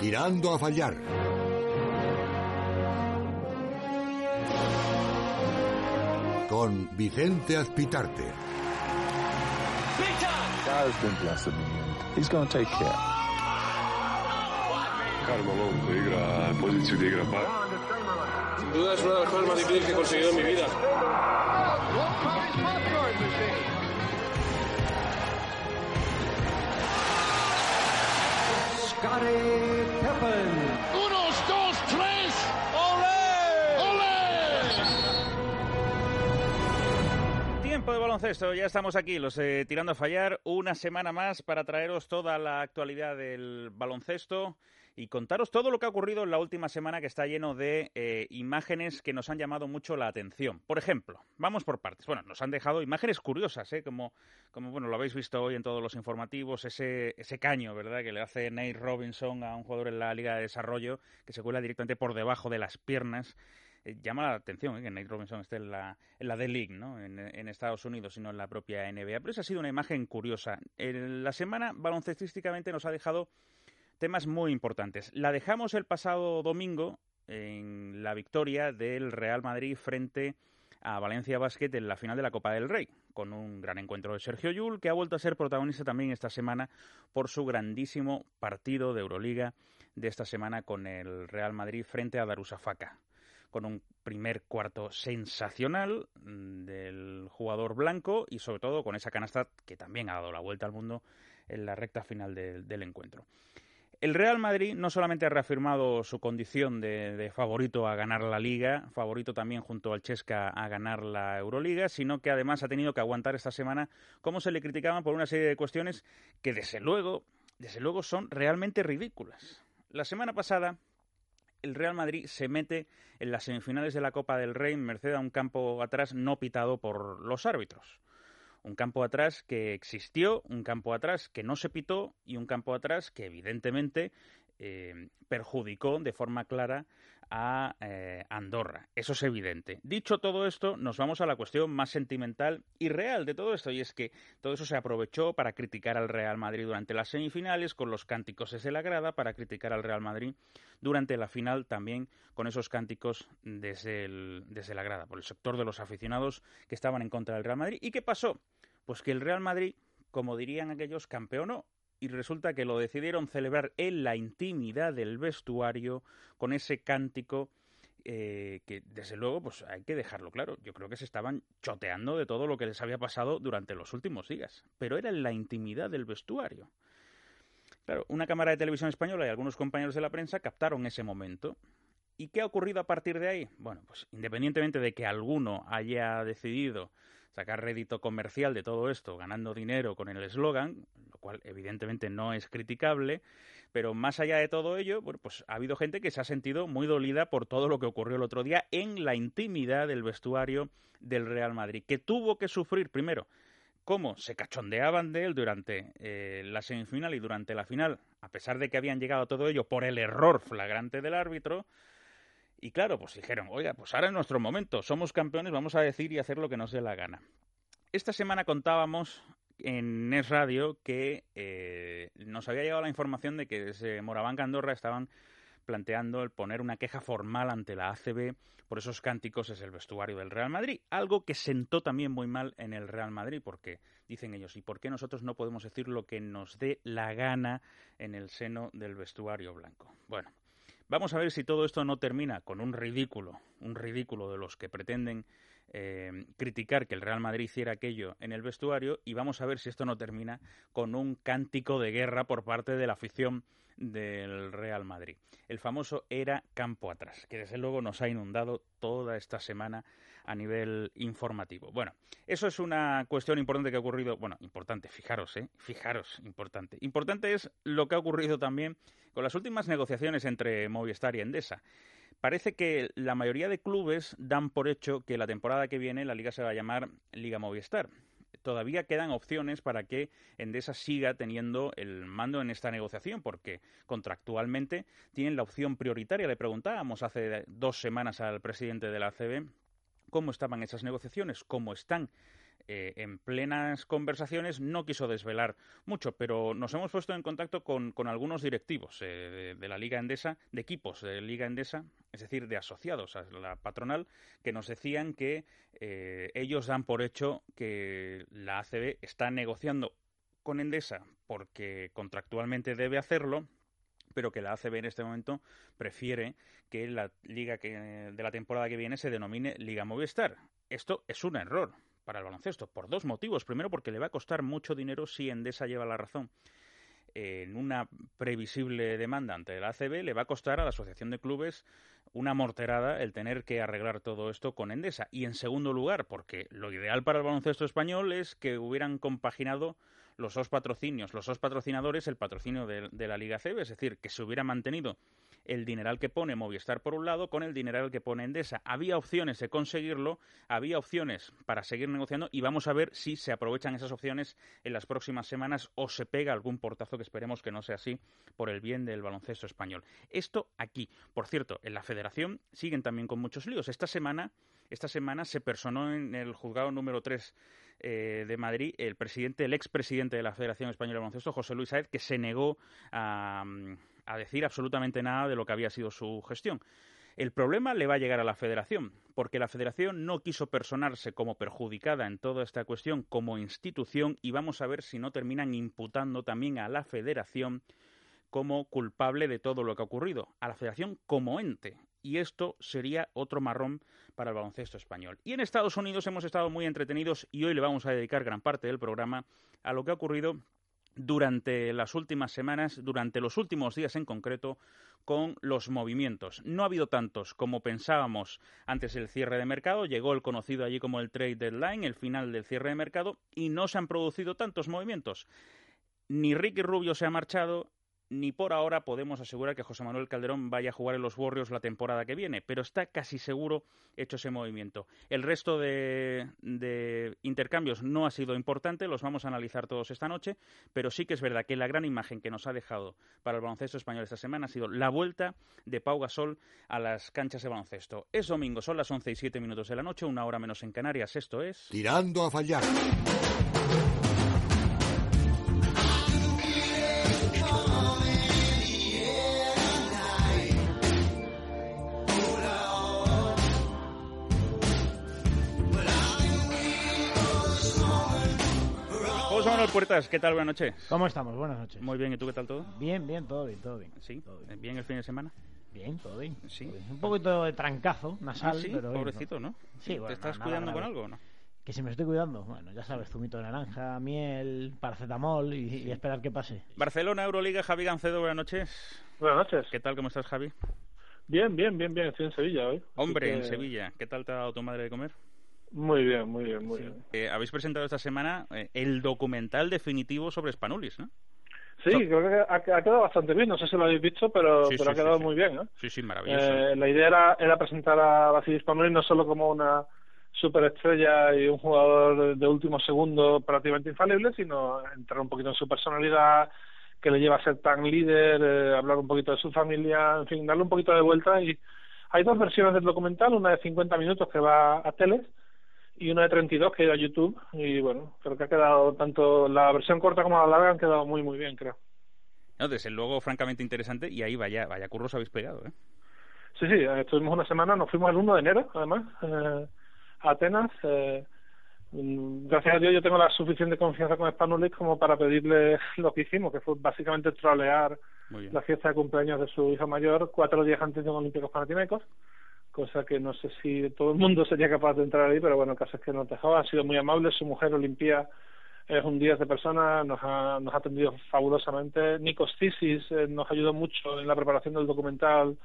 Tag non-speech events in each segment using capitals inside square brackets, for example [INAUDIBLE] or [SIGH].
Tirando a fallar. Con Vicente Azpitarte. Care. Carmelo igra poziciju. Sin duda es una de las cosas más difíciles que he conseguido en mi vida. Scotty Unos, dos, tres. ¡Olé! ¡Olé! Tiempo de baloncesto, ya estamos aquí, los eh, tirando a fallar, una semana más para traeros toda la actualidad del baloncesto y contaros todo lo que ha ocurrido en la última semana que está lleno de eh, imágenes que nos han llamado mucho la atención. Por ejemplo, vamos por partes. Bueno, nos han dejado imágenes curiosas, ¿eh? como, como bueno, lo habéis visto hoy en todos los informativos, ese, ese caño, ¿verdad?, que le hace Nate Robinson a un jugador en la Liga de Desarrollo que se cuela directamente por debajo de las piernas eh, llama la atención ¿eh? que Nate Robinson esté en la, en la D-League, ¿no? En, Estados Unidos y no en la propia NBA. Pero esa ha sido una imagen curiosa. En la semana baloncestísticamente nos ha dejado temas muy importantes. La dejamos el pasado domingo en la victoria del Real Madrid frente a Valencia Basket en la final de la Copa del Rey, con un gran encuentro de Sergio Yul, que ha vuelto a ser protagonista también esta semana por su grandísimo partido de Euroliga de esta semana con el Real Madrid frente a Darusafaka con un primer cuarto sensacional del jugador blanco y sobre todo con esa canasta que también ha dado la vuelta al mundo en la recta final de, del encuentro. El Real Madrid no solamente ha reafirmado su condición de, favorito a ganar la Liga, favorito también junto al Chesca a ganar la Euroliga, sino que además ha tenido que aguantar esta semana cómo se le criticaban por una serie de cuestiones que desde luego, desde luego son realmente ridículas. La semana pasada el Real Madrid se mete en las semifinales de la Copa del Rey merced a un campo atrás no pitado por los árbitros. Un campo atrás que existió, un campo atrás que no se pitó y un campo atrás que evidentemente eh, perjudicó de forma clara a eh, Andorra. Eso es evidente. Dicho todo esto, nos vamos a la cuestión más sentimental y real de todo esto, y es que todo eso se aprovechó para criticar al Real Madrid durante las semifinales, con los cánticos desde la grada, para criticar al Real Madrid durante la final también con esos cánticos desde, desde la grada, por el sector de los aficionados que estaban en contra del Real Madrid. ¿Y qué pasó? Pues que el Real Madrid, como dirían aquellos, campeonó y resulta que lo decidieron celebrar en la intimidad del vestuario con ese cántico eh, que desde luego pues hay que dejarlo claro yo creo que se estaban choteando de todo lo que les había pasado durante los últimos días pero era en la intimidad del vestuario claro una cámara de televisión española y algunos compañeros de la prensa captaron ese momento ¿Y qué ha ocurrido a partir de ahí? Bueno, pues independientemente de que alguno haya decidido sacar rédito comercial de todo esto, ganando dinero con el eslogan, lo cual evidentemente no es criticable, pero más allá de todo ello, bueno, pues ha habido gente que se ha sentido muy dolida por todo lo que ocurrió el otro día en la intimidad del vestuario del Real Madrid, que tuvo que sufrir primero cómo se cachondeaban de él durante eh, la semifinal y durante la final, a pesar de que habían llegado a todo ello por el error flagrante del árbitro, y claro, pues dijeron, oiga, pues ahora es nuestro momento, somos campeones, vamos a decir y hacer lo que nos dé la gana. Esta semana contábamos en NES Radio que eh, nos había llegado la información de que desde Morabanca Andorra estaban planteando el poner una queja formal ante la ACB por esos cánticos es el vestuario del Real Madrid, algo que sentó también muy mal en el Real Madrid, porque dicen ellos, ¿y por qué nosotros no podemos decir lo que nos dé la gana en el seno del vestuario blanco? Bueno, Vamos a ver si todo esto no termina con un ridículo, un ridículo de los que pretenden eh, criticar que el Real Madrid hiciera aquello en el vestuario y vamos a ver si esto no termina con un cántico de guerra por parte de la afición del Real Madrid. El famoso era campo atrás, que desde luego nos ha inundado toda esta semana a nivel informativo. Bueno, eso es una cuestión importante que ha ocurrido, bueno, importante, fijaros, ¿eh? Fijaros, importante. Importante es lo que ha ocurrido también con las últimas negociaciones entre Movistar y Endesa. Parece que la mayoría de clubes dan por hecho que la temporada que viene la liga se va a llamar Liga Movistar todavía quedan opciones para que Endesa siga teniendo el mando en esta negociación, porque contractualmente tienen la opción prioritaria. Le preguntábamos hace dos semanas al presidente de la ACB cómo estaban esas negociaciones, cómo están. Eh, en plenas conversaciones no quiso desvelar mucho, pero nos hemos puesto en contacto con, algunos directivos eh, de, la Liga Endesa, de equipos de Liga Endesa, es decir, de asociados a la patronal, que nos decían que eh, ellos dan por hecho que la ACB está negociando con Endesa porque contractualmente debe hacerlo, pero que la ACB en este momento prefiere que la liga que, de la temporada que viene se denomine Liga Movistar. Esto es un error, para el baloncesto, por dos motivos. Primero, porque le va a costar mucho dinero si Endesa lleva la razón en una previsible demanda ante la ACB, le va a costar a la Asociación de Clubes una morterada el tener que arreglar todo esto con Endesa. Y en segundo lugar, porque lo ideal para el baloncesto español es que hubieran compaginado los dos patrocinios, los dos patrocinadores, el patrocinio de, de la Liga CB, es decir, que se hubiera mantenido el dineral que pone Movistar por un lado con el dineral que pone Endesa. Había opciones de conseguirlo, había opciones para seguir negociando y vamos a ver si se aprovechan esas opciones en las próximas semanas o se pega algún portazo que esperemos que no sea así por el bien del baloncesto español. Esto aquí. Por cierto, en la federación siguen también con muchos líos. Esta semana, esta semana se personó en el juzgado número 3 eh, de Madrid el presidente, el expresidente de la Federación Española de Baloncesto, José Luis Saez, que se negó a a decir absolutamente nada de lo que había sido su gestión. El problema le va a llegar a la federación, porque la federación no quiso personarse como perjudicada en toda esta cuestión como institución y vamos a ver si no terminan imputando también a la federación como culpable de todo lo que ha ocurrido, a la federación como ente. Y esto sería otro marrón para el baloncesto español. Y en Estados Unidos hemos estado muy entretenidos y hoy le vamos a dedicar gran parte del programa a lo que ha ocurrido durante las últimas semanas, durante los últimos días en concreto, con los movimientos. No ha habido tantos como pensábamos antes del cierre de mercado. Llegó el conocido allí como el trade deadline, el final del cierre de mercado, y no se han producido tantos movimientos. Ni Ricky Rubio se ha marchado, ni por ahora podemos asegurar que José Manuel Calderón vaya a jugar en los Warriors la temporada que viene, pero está casi seguro hecho ese movimiento. El resto de, intercambios no ha sido importante, los vamos a analizar todos esta noche, pero sí que es verdad que la gran imagen que nos ha dejado para el baloncesto español esta semana ha sido la vuelta de Pau Gasol a las canchas de baloncesto. Es domingo, son las 11 y 7 minutos de la noche, una hora menos en Canarias. Esto es. Tirando a fallar. Manuel Puertas, ¿qué tal? Buenas noches. ¿Cómo estamos? Buenas noches. Muy bien, ¿y tú qué tal todo? Bien, bien, todo bien, todo bien. ¿Sí? Todo bien. el fin de semana? Bien, todo bien. Sí. Un poquito de trancazo nasal, ¿Ah, sí? pero Pobrecito, ¿no? Sí, ¿Te estás cuidando con algo o no? Que si me estoy cuidando, bueno, ya sabes, zumito de naranja, miel, paracetamol y, esperar que pase. Barcelona, Euroliga, Javi Gancedo, buenas noches. Buenas noches. ¿Qué tal? ¿Cómo estás, Javi? Bien, bien, bien, bien. Estoy en Sevilla hoy. Hombre, en Sevilla. ¿Qué tal te ha dado tu madre de comer? Muy bien, muy bien, muy bien. Eh, habéis presentado esta semana eh, el documental definitivo sobre Spanulis, ¿no? Sí, creo que ha, quedado bastante bien. No sé si lo habéis visto, pero, pero ha quedado muy bien. ¿eh? Sí, sí, maravilloso. Eh, la idea era, era presentar a Vasilis Spanulis no solo como una superestrella y un jugador de último segundo prácticamente infalible, sino entrar un poquito en su personalidad, que le lleva a ser tan líder, hablar un poquito de su familia, en fin, darle un poquito de vuelta. Y hay dos versiones del documental, una de 50 minutos que va a teles y una de 32 que ha ido a YouTube y bueno, creo que ha quedado tanto la versión corta como la larga han quedado muy muy bien, creo. No, desde luego francamente interesante y ahí vaya, vaya curros habéis pegado, ¿eh? Sí, sí, estuvimos una semana, nos fuimos el 1 de enero además eh, a Atenas. Eh, mm, gracias a Dios yo tengo la suficiente confianza con Spanulis como para pedirle [LAUGHS] lo que hicimos, que fue básicamente trolear la fiesta de cumpleaños de su hijo mayor cuatro días antes de los Olímpicos Panathinaikos cosa que no sé si todo el mundo [LAUGHS] sería capaz de entrar ahí, pero bueno, el caso es que nos dejaba, ha sido muy amable, su mujer Olimpia es un 10 de persona, nos ha, nos ha atendido fabulosamente. Nikos Cisis eh, nos ayudó mucho en la preparación del documental,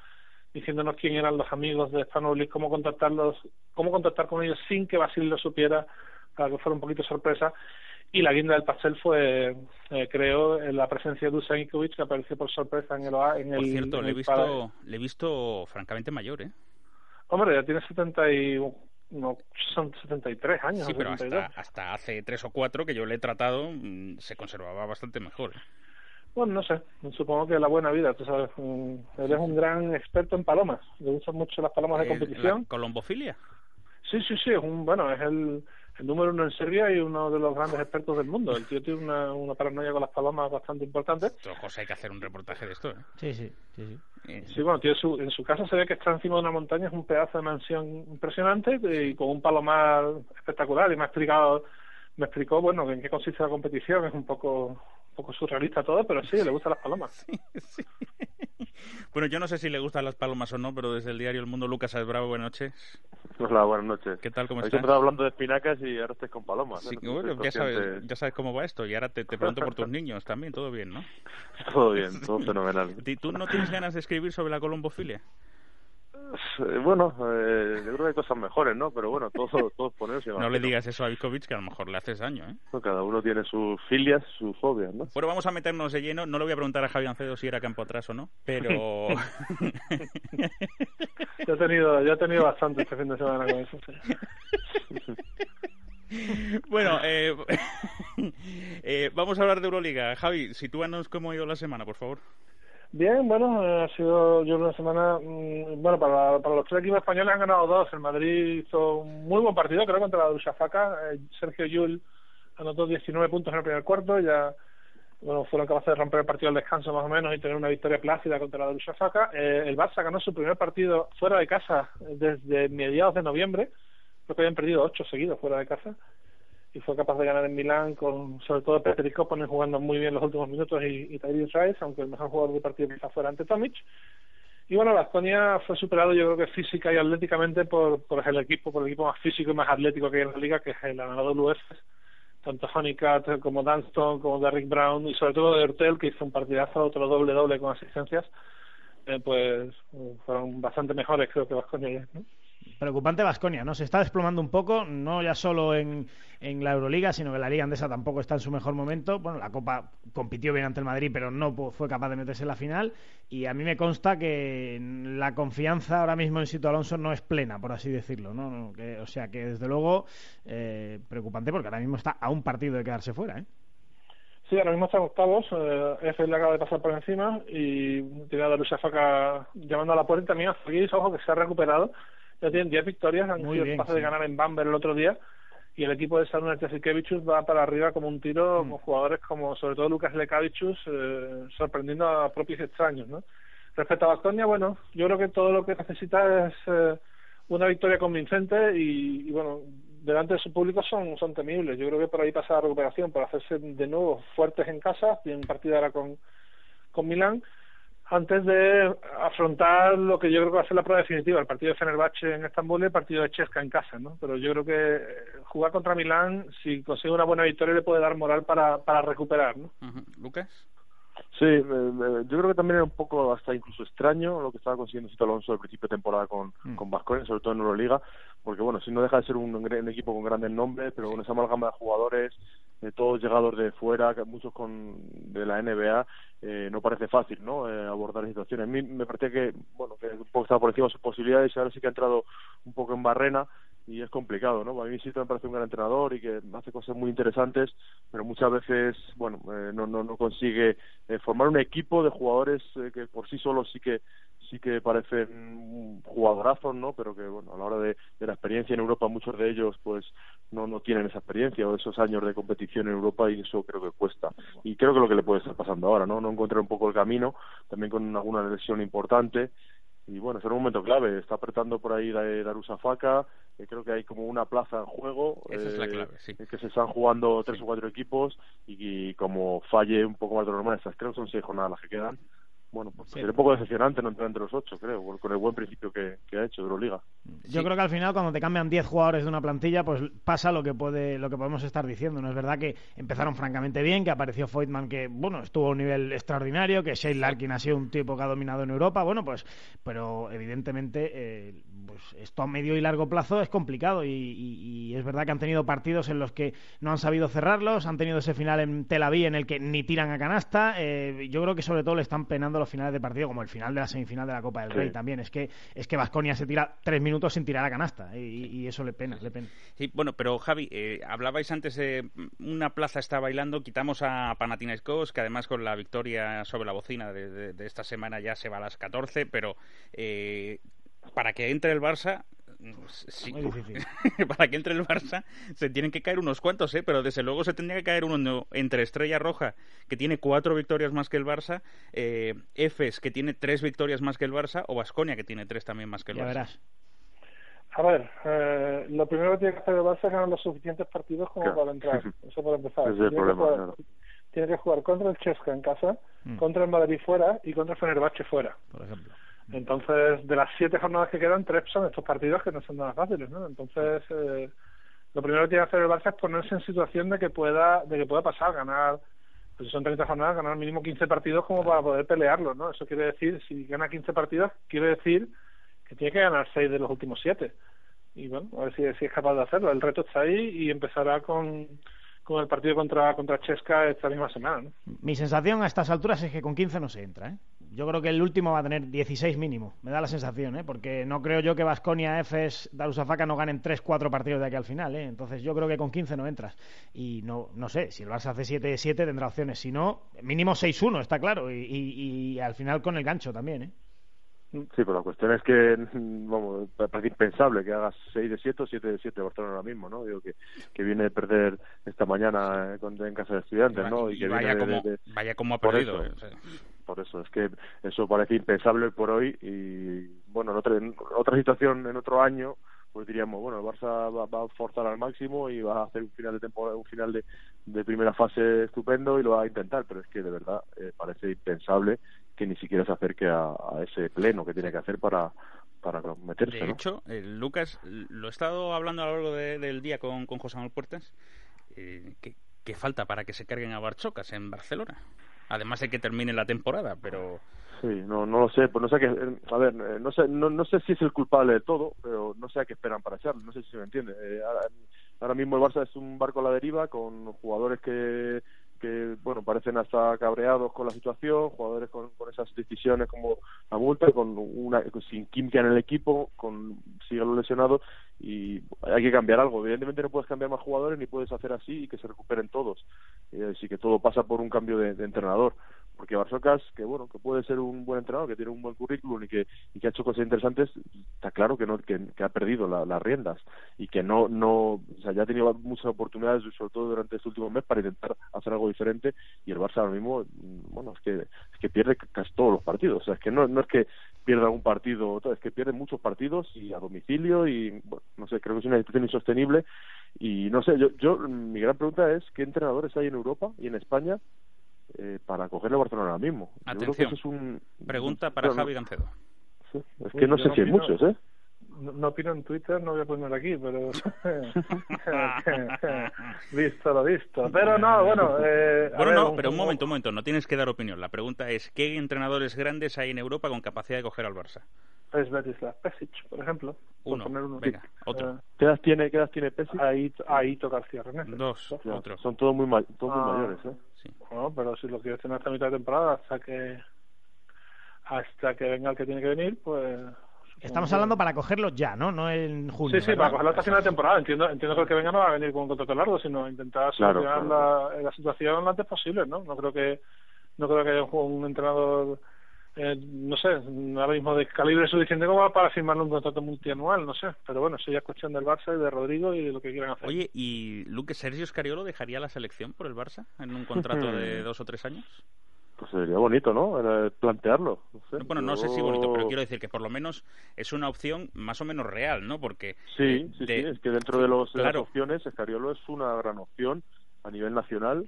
diciéndonos quién eran los amigos de Spanulis, cómo contactarlos, cómo contactar con ellos sin que Basil lo supiera, para que fuera un poquito sorpresa. Y la guinda del pastel fue, eh, creo, la presencia de Dusan Ikovic, que apareció por sorpresa en el... En por cierto, le, he visto, le he visto francamente mayor, ¿eh? Hombre, ya tiene 70 y, no, son 73 años. Sí, pero hasta, hasta, hace 3 o 4 que yo le he tratado mm, se conservaba bastante mejor. ¿eh? Bueno, no sé, supongo que la buena vida, tú sabes, mm, eres un gran experto en palomas, le gustan mucho las palomas de competición. ¿La colombofilia? Sí, sí, sí, es un, bueno, es el, el número uno en Serbia y uno de los grandes expertos del mundo. El tío tiene una, una paranoia con las palomas bastante importante. Esto, José, hay que hacer un reportaje de esto, ¿eh? Sí, sí, sí. sí. Eh, Sí, bueno, tiene su, en su casa se ve que está encima de una montaña, es un pedazo de mansión impresionante y con un palomar espectacular. Y me ha explicado, me explicó, bueno, en qué consiste la competición. Es un poco, un poco surrealista todo, pero sí, le gustan las palomas. [LAUGHS] sí. Bueno, yo no sé si le gustan las palomas o no, pero desde el diario El Mundo, Lucas Bravo, buenas noches. Hola, buenas noches. ¿Qué tal, cómo estás? empezado hablando de espinacas y ahora estáis con palomas. ¿no? Sí, No bueno, ya, sabes, ya sabes cómo va esto y ahora te, te pregunto por tus [LAUGHS] niños también, todo bien, ¿no? Todo bien, todo fenomenal. [LAUGHS] ¿Y ¿Tú no tienes ganas de escribir sobre la colombofilia? Eh, Bueno, eh, yo creo que hay cosas mejores, ¿no? Pero bueno, todo, [LAUGHS] todo es ponerse. No le digas eso a Vizkovic, que a lo mejor le haces daño, ¿eh? Cada uno tiene sus filias, sus fobias, ¿no? Bueno, vamos a meternos de lleno. No le voy a preguntar a Javi Ancedo si era campo atrás o no, pero... [LAUGHS] Yo he tenido, yo he tenido bastante este fin de semana con eso. [LAUGHS] bueno, eh, eh, vamos a hablar de Euroliga. Javi, sitúanos cómo ha ido la semana, por favor. Bien, bueno, ha sido yo una semana, mm, bueno, para, para los tres equipos españoles han ganado dos. El Madrid hizo un muy buen partido, creo, contra la Dursafaca. Eh, Sergio Yul anotó 19 puntos en el primer cuarto, ya bueno, fueron capaces de romper el partido al descanso más o menos y tener una victoria plácida contra la Dursafaca. Eh, el Barça ganó su primer partido fuera de casa desde mediados de noviembre, creo que habían perdido ocho seguidos fuera de casa y fue capaz de ganar en Milán con sobre todo Petr Koponen jugando muy bien los últimos minutos y, y Rice, aunque el mejor jugador del partido quizá fuera ante Tomic. Y bueno, Baskonia fue superado yo creo que física y atléticamente por, por el equipo, por el equipo más físico y más atlético que hay en la liga, que es el Efes. Tanto Honeycutt como Dunston, como Derrick Brown y sobre todo de Hortel, que hizo un partidazo, otro doble-doble con asistencias, eh, pues fueron bastante mejores creo que Baskonia ayer, ¿no? Preocupante Vasconia, ¿no? Se está desplomando un poco, no ya solo en, en la Euroliga, sino que la Liga Andesa tampoco está en su mejor momento. Bueno, la Copa compitió bien ante el Madrid, pero no fue capaz de meterse en la final. Y a mí me consta que la confianza ahora mismo en Sito Alonso no es plena, por así decirlo, ¿no? Que- o sea que desde luego eh, preocupante porque ahora mismo está a un partido de quedarse fuera, ¿eh? Sí, ahora mismo están octavos. Eh, F le acaba de pasar por encima y tiene a Darusha Faka llamando a la puerta. También a ojo, que se ha recuperado. Ya tienen 10 victorias, han Muy sido bien, capaces sí. de ganar en Bamber el otro día. Y el equipo de Sarunas Jasikevicius va para arriba como un tiro, Mm. con jugadores como sobre todo Lucas Lekavicius, eh, sorprendiendo a propios extraños. ¿no? Respecto a Bastonia, bueno, yo creo que todo lo que necesita es eh, una victoria convincente y, y, bueno, delante de su público son, son temibles. Yo creo que por ahí pasa la recuperación, por hacerse de nuevo fuertes en casa, tienen partido ahora con, con Milán, antes de afrontar lo que yo creo que va a ser la prueba definitiva, el partido de Fenerbahce en Estambul y el partido de Chesca en casa, ¿no? Pero yo creo que eh, jugar contra Milán, si consigue una buena victoria, le puede dar moral para, para recuperar, ¿no? Ujú. ¿Lucas? Sí, eh, eh, yo creo que también era un poco hasta incluso extraño lo que estaba consiguiendo Sito Alonso al principio de temporada con, Mm. con sobre todo en Euroliga, porque bueno, si no deja de ser un, un equipo con grandes nombres, pero con esa amalgama de jugadores, eh, todos llegados de fuera, muchos con de la NBA, eh, no parece fácil, ¿no? Eh, abordar la situación. A mí me parece que, bueno, que un poco estaba por encima de sus posibilidades y ahora sí que ha entrado un poco en barrena y es complicado, ¿no? A mí Sito me parece un gran entrenador y que hace cosas muy interesantes, pero muchas veces, bueno, eh, no, no, no consigue eh, formar un equipo de jugadores eh, que por sí solos sí que sí que parecen jugadorazos, ¿no? Pero que, bueno, a la hora de, de la experiencia en Europa, muchos de ellos, pues, no, no tienen esa experiencia o esos años de competición en Europa y eso creo que cuesta. Y creo que lo que le puede estar pasando ahora, ¿no? No encontrar un poco el camino, también con alguna lesión importante. Y bueno, será un momento clave. Está apretando por ahí Da- Darussa Faka. eh, creo que hay como una plaza en juego. Esa es la eh, clave, sí. que se están jugando tres Sí. o cuatro equipos y, y como falle un poco más de lo normal, estas creo que son seis jornadas las que quedan. Bueno, pues Sí. sería un poco decepcionante no entrar entre los ocho, creo, con- el buen principio que, que ha hecho Euroliga. Yo creo que al final cuando te cambian 10 jugadores de una plantilla, pues pasa lo que puede lo que podemos estar diciendo. No es verdad que empezaron francamente bien, que apareció Foytman que bueno, estuvo a un nivel extraordinario, que Shane Larkin ha sido un tipo que ha dominado en Europa, bueno, pues pero evidentemente eh, pues esto a medio y largo plazo es complicado y, y- y es verdad que han tenido partidos en los que no han sabido cerrarlos, han tenido ese final en Tel Aviv en el que ni tiran a canasta, eh, yo creo que sobre todo le están penando los finales de partido como el final de la semifinal de la Copa del Sí. Rey también, es que es que Vasconia se tira tres minutos sin tirar a canasta y, y eso le pena, le pena. Sí, bueno, pero Javi, eh, hablabais antes de una plaza está bailando, quitamos a Panathinaikos, que además con la victoria sobre la bocina de, de- de esta semana ya se va a las 14, pero eh, para que entre el Barça Sí. Muy difícil. [LAUGHS] Para que entre el Barça se tienen que caer unos cuantos, ¿eh? Pero desde luego se tendría que caer uno entre Estrella Roja, que tiene cuatro victorias más que el Barça, eh, Efes, que tiene tres victorias más que el Barça, o Basconia, que tiene tres también más que el Ya Barça. verás. A ver, eh, lo primero que tiene que hacer el Barça es ganar los suficientes partidos como Claro. para entrar. [LAUGHS] Eso para empezar. Ese es el tiene, que problema, jugar, claro. tiene que jugar contra el Chesca en casa, Mm. contra el Madrid fuera y contra el Fenerbahce fuera. Por ejemplo. Entonces, de las siete jornadas que quedan, tres son estos partidos que no son nada fáciles, ¿no? Entonces, eh, lo primero que tiene que hacer el Barça es ponerse en situación de que pueda, de que pueda pasar, ganar, pues son 30 jornadas, ganar mínimo 15 partidos como para poder pelearlo, ¿no? Eso quiere decir, si gana 15 partidos, quiere decir que tiene que ganar 6 de los últimos 7. Y bueno, a ver si, es capaz de hacerlo. El reto está ahí y empezará con, con el partido contra, contra Chesca esta misma semana. Mi sensación a estas alturas es que con 15 no se entra, ¿eh? Yo creo que el último va a tener 16 mínimo, me da la sensación, ¿eh? Porque no creo yo que Vasconia, Efes, Darussafaka no ganen 3-4 partidos de aquí al final, ¿eh? Entonces yo creo que con 15 no entras. Y no no sé, si el Barça hace 7-7 tendrá opciones, si no, mínimo 6-1, está claro, y, y, y al final con el gancho también, ¿eh? Sí, pero la cuestión es que, [LAUGHS] vamos, parece impensable que hagas 6 de 7 o 7 de 7 Barcelona ahora mismo, ¿no? Digo que, que viene de perder esta mañana eh, con- en casa de estudiantes, ¿no? Y que vaya, viene de- como, de- vaya como ha perdido. eso. eh. Por eso es que eso parece impensable por hoy y bueno en otra, en otra situación en otro año pues diríamos bueno el Barça va, va a forzar al máximo y va a hacer un final de temporada un final de, de primera fase estupendo y lo va a intentar pero es que de verdad eh, parece impensable que ni siquiera se acerque a, a ese pleno que tiene que hacer para para meterse De ¿no? hecho, eh, Lucas, lo he estado hablando a lo largo de- del día con, con José Manuel Puertas, eh, que, que falta para que se carguen a Barchocas en Barcelona. Además de que termine la temporada, pero Sí, no, no lo sé, pues no sé qué, a ver, eh, no sé, no, no sé si es el culpable de todo, pero no sé a qué esperan para echarlo, no sé si se me entiende. Eh, ahora, ahora mismo el Barça es un barco a la deriva con jugadores que, que bueno, parecen hasta cabreados con la situación, jugadores con, con esas decisiones como la multa, con una, sin química en el equipo, con siglos lesionados y hay que cambiar algo. Evidentemente no puedes cambiar más jugadores ni puedes hacer así y que se recuperen todos. Eh, así que todo pasa por un cambio de, de entrenador porque Barsocas, que bueno, que puede ser un buen entrenador, que tiene un buen currículum y que, y que ha hecho cosas interesantes, está claro que no que, ha perdido la- las riendas y que no, no, o sea, ya ha tenido muchas oportunidades, sobre todo durante este último mes, para intentar hacer algo diferente y el Barça ahora mismo, mm, bueno, es que, es que pierde casi todos los partidos, o sea, es que no, no es que pierda un partido, es que pierde muchos partidos y a domicilio y, bueno, no sé, creo que es una situación insostenible y no sé, yo, yo, mi gran pregunta es, ¿qué entrenadores hay en Europa y en España eh, para cogerle a Barcelona ahora mismo. Yo creo que Atención. eso es un... pregunta para Claro, Javi Gancedo. sí, Es Uy, que no yo sé no si hay opino- muchos, ¿eh? No, no opino en Twitter, no voy a poner aquí, pero [LAUGHS] [LAUGHS] visto lo visto. Pero no, [LAUGHS] bueno, eh, Bueno, ver, no, pero un momento, un momento, no tienes que dar opinión. La pregunta es, ¿qué entrenadores grandes hay en Europa con capacidad de coger al Barça? Es Betislav Pesic, por ejemplo. Uno, poner uno. venga, otro. Eh, ¿Qué edad tiene, qué edad tiene Pesic? ahí, ahí toca el cierre. ¿no? Dos, otro. Son todos muy, ma- todos muy Ah. mayores, ¿eh? Sí. Bueno, pero si lo quieres tener hasta mitad de temporada, hasta que hasta que venga el que tiene que venir, pues... Estamos hablando para cogerlo ya, ¿no? No en junio. Sí, sí, ¿verdad? para cogerlo hasta final de temporada. Entiendo, entiendo que el que venga no va a venir con un contrato largo, sino intentar Claro, solucionar claro. La, la situación lo antes posible, ¿no? No creo que no creo que haya un, un entrenador, eh, no sé, ahora mismo de calibre suficiente como para firmarle un contrato multianual, no sé. Pero bueno, eso ya es cuestión del Barça y de Rodrigo y de lo que quieran hacer. Oye, ¿y Luque Sergio Scariolo dejaría la selección por el Barça en un contrato de [LAUGHS] dos o tres años? Pues sería bonito, ¿no? Era plantearlo. No sé. Bueno, no sé si bonito, pero quiero decir que por lo menos es una opción más o menos real, ¿no? Porque Sí, eh, sí, de- sí, es que dentro de, los, de las opciones, Escariolo es una gran opción a nivel nacional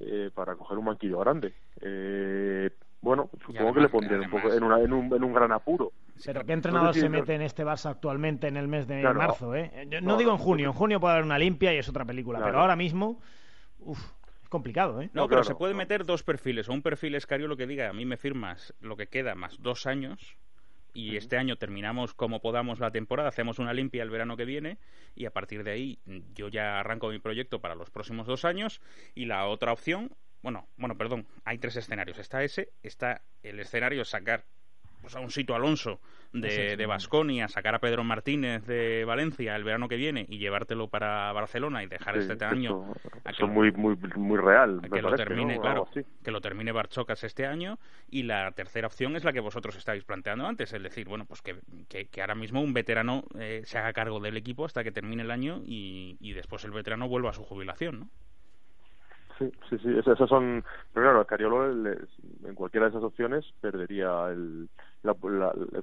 eh, para coger un banquillo grande. Eh, bueno, supongo que le pondrían un poco en, una, en, un, en un gran apuro. Pero ¿qué entrenador No sé si- se mete en este Barça actualmente en el mes de Claro. marzo? ¿eh? Yo no, No, digo en junio, en junio puede haber una limpia y es otra película, Claro. pero ahora mismo, uf, es complicado, ¿eh? No, No, pero claro, se puede no. meter dos perfiles. O un perfil Escariolo que diga, a mí me firmas lo que queda más dos años y este año terminamos como podamos la temporada, hacemos una limpia el verano que viene y a partir de ahí yo ya arranco mi proyecto para los próximos dos años y la otra opción, bueno, bueno, perdón, hay tres escenarios. Está ese, está el escenario de sacar pues a un sitio Alonso de Basconia, sacar a Pedro Martínez de Valencia el verano que viene y llevártelo para Barcelona y dejar este año eso, muy muy muy real que lo termine claro que lo termine Barchocas este año y la tercera opción es la que vosotros estáis planteando antes es decir bueno pues que, que, ahora mismo un veterano eh, se haga cargo del equipo hasta que termine el año y, y después el veterano vuelva a su jubilación ¿no? Sí, sí, sí, esas son. Pero claro, Cariolo en cualquiera de esas opciones perdería el,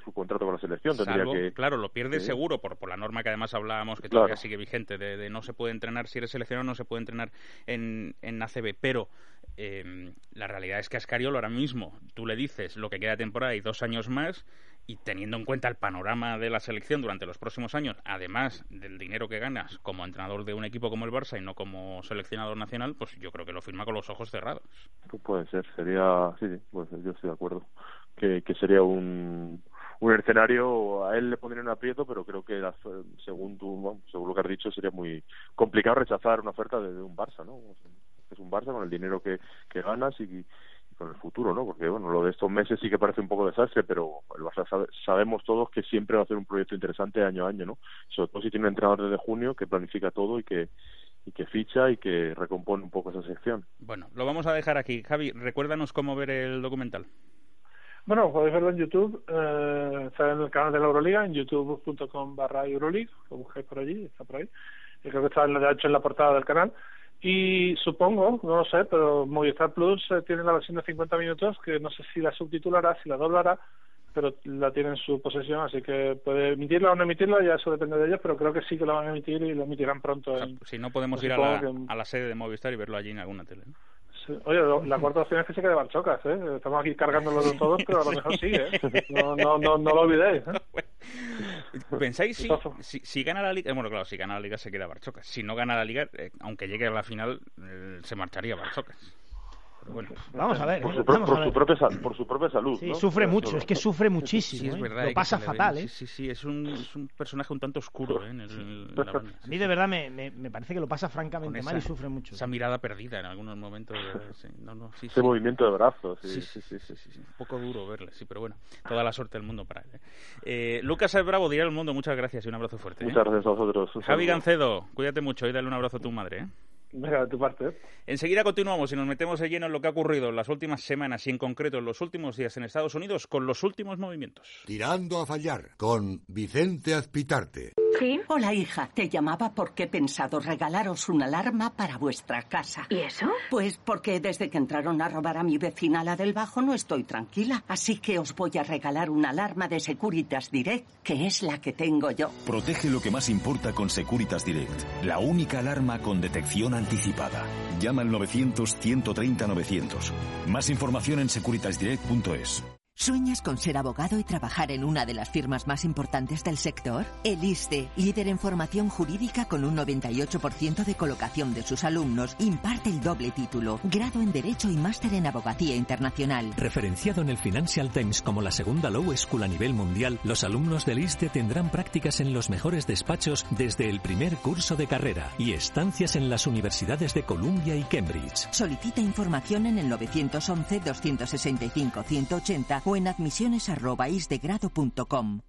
su contrato con la selección. Tendría que... Claro, lo pierde seguro por, por la norma que además hablábamos que todavía sigue vigente de, no se puede entrenar si eres seleccionado, no se puede entrenar en, en ACB. Pero eh, la realidad es que a Escariolo ahora mismo tú le dices lo que queda de temporada y dos años más y teniendo en cuenta el panorama de la selección durante los próximos años, además del dinero que ganas como entrenador de un equipo como el Barça y no como seleccionador nacional, pues yo creo que lo firma con los ojos cerrados. Puede ser, sería, sí, ser, yo estoy de acuerdo, que, que sería un, un escenario, a él le pondría un aprieto, pero creo que según tú, según lo que has dicho, sería muy complicado rechazar una oferta de, un Barça, ¿no? Es un Barça con el dinero que, que ganas y con el futuro, ¿no? Porque, bueno, lo de estos meses sí que parece un poco desastre, pero el Barça sabemos todos que siempre va a hacer un proyecto interesante año a año, ¿no? Sobre todo si tiene un entrenador desde junio que planifica todo y que y que ficha y que recompone un poco esa sección. Bueno, lo vamos a dejar aquí. Javi, recuérdanos cómo ver el documental. Bueno, podéis verlo en YouTube, eh, está en el canal de la Euroliga, en youtube.com barra Euroleague, lo buscáis por allí, está por ahí. Yo creo que está de hecho en la portada del canal. Y supongo, no lo sé, pero Movistar Plus eh, tiene la versión de 50 minutos que no sé si la subtitulará, si la doblará, pero la tiene en su posesión, así que puede emitirla o no emitirla, ya eso depende de ellos, pero creo que sí que la van a emitir y lo emitirán pronto. si no podemos ir a la, a la, sede de Movistar y verlo allí en alguna tele. ¿no? Oye, la cuarta opción es que se quede Barchocas, ¿eh? Estamos aquí cargándolo de todos, pero a lo mejor sí, ¿eh? [LAUGHS] No, no, no, no lo olvidéis. ¿eh? [LAUGHS] [LAUGHS] ¿Pensáis si, si, gana la Liga? Eh, bueno, claro, si gana la Liga se queda Barchocas. Si no gana la Liga, eh, aunque llegue a la final, se marcharía Barchocas bueno, vamos a ver. Por, ¿eh? su, propia, por su propia salud. Sí, sufre mucho, es que sufre muchísimo. Sí, es ¿eh? verdad. Lo pasa fatal, ¿eh? Sí, sí, es un, es un personaje un tanto oscuro, ¿eh? En, A mí de verdad me, me, parece que lo pasa francamente mal y sufre mucho. Esa mirada perdida en algunos momentos. No, no, Ese movimiento de brazos. Sí sí sí, sí, Un poco duro verle, sí, pero bueno, toda la suerte del mundo para él. ¿eh? Lucas el Bravo, dirá al mundo, muchas gracias y un abrazo fuerte. Muchas gracias a vosotros. Javi Gancedo, cuídate mucho y dale un abrazo a tu madre, ¿eh? Venga, de tu parte. Enseguida continuamos y nos metemos de lleno en lo que ha ocurrido en las últimas semanas y en concreto en los últimos días en Estados Unidos con los últimos movimientos. Tirando a fallar con Vicente Azpitarte. ¿Sí? Hola, hija. Te llamaba porque he pensado regalaros una alarma para vuestra casa. ¿Y eso? Pues porque desde que entraron a robar a mi vecina la del bajo no estoy tranquila. Así que os voy a regalar una alarma de Securitas Direct, que es la que tengo yo. Protege lo que más importa con Securitas Direct. La única alarma con detección anticipada. Llama al 900-130-900. Más información en securitasdirect.es. ¿Sueñas con ser abogado y trabajar en una de las firmas más importantes del sector? El ISDE, líder en formación jurídica con un 98% de colocación de sus alumnos, imparte el doble título, grado en Derecho y máster en Abogacía Internacional. Referenciado en el Financial Times como la segunda Law School a nivel mundial, los alumnos del ISDE tendrán prácticas en los mejores despachos desde el primer curso de carrera y estancias en las universidades de Columbia y Cambridge. Solicita información en el 911 265 180 o en admisiones.isdegrado.com.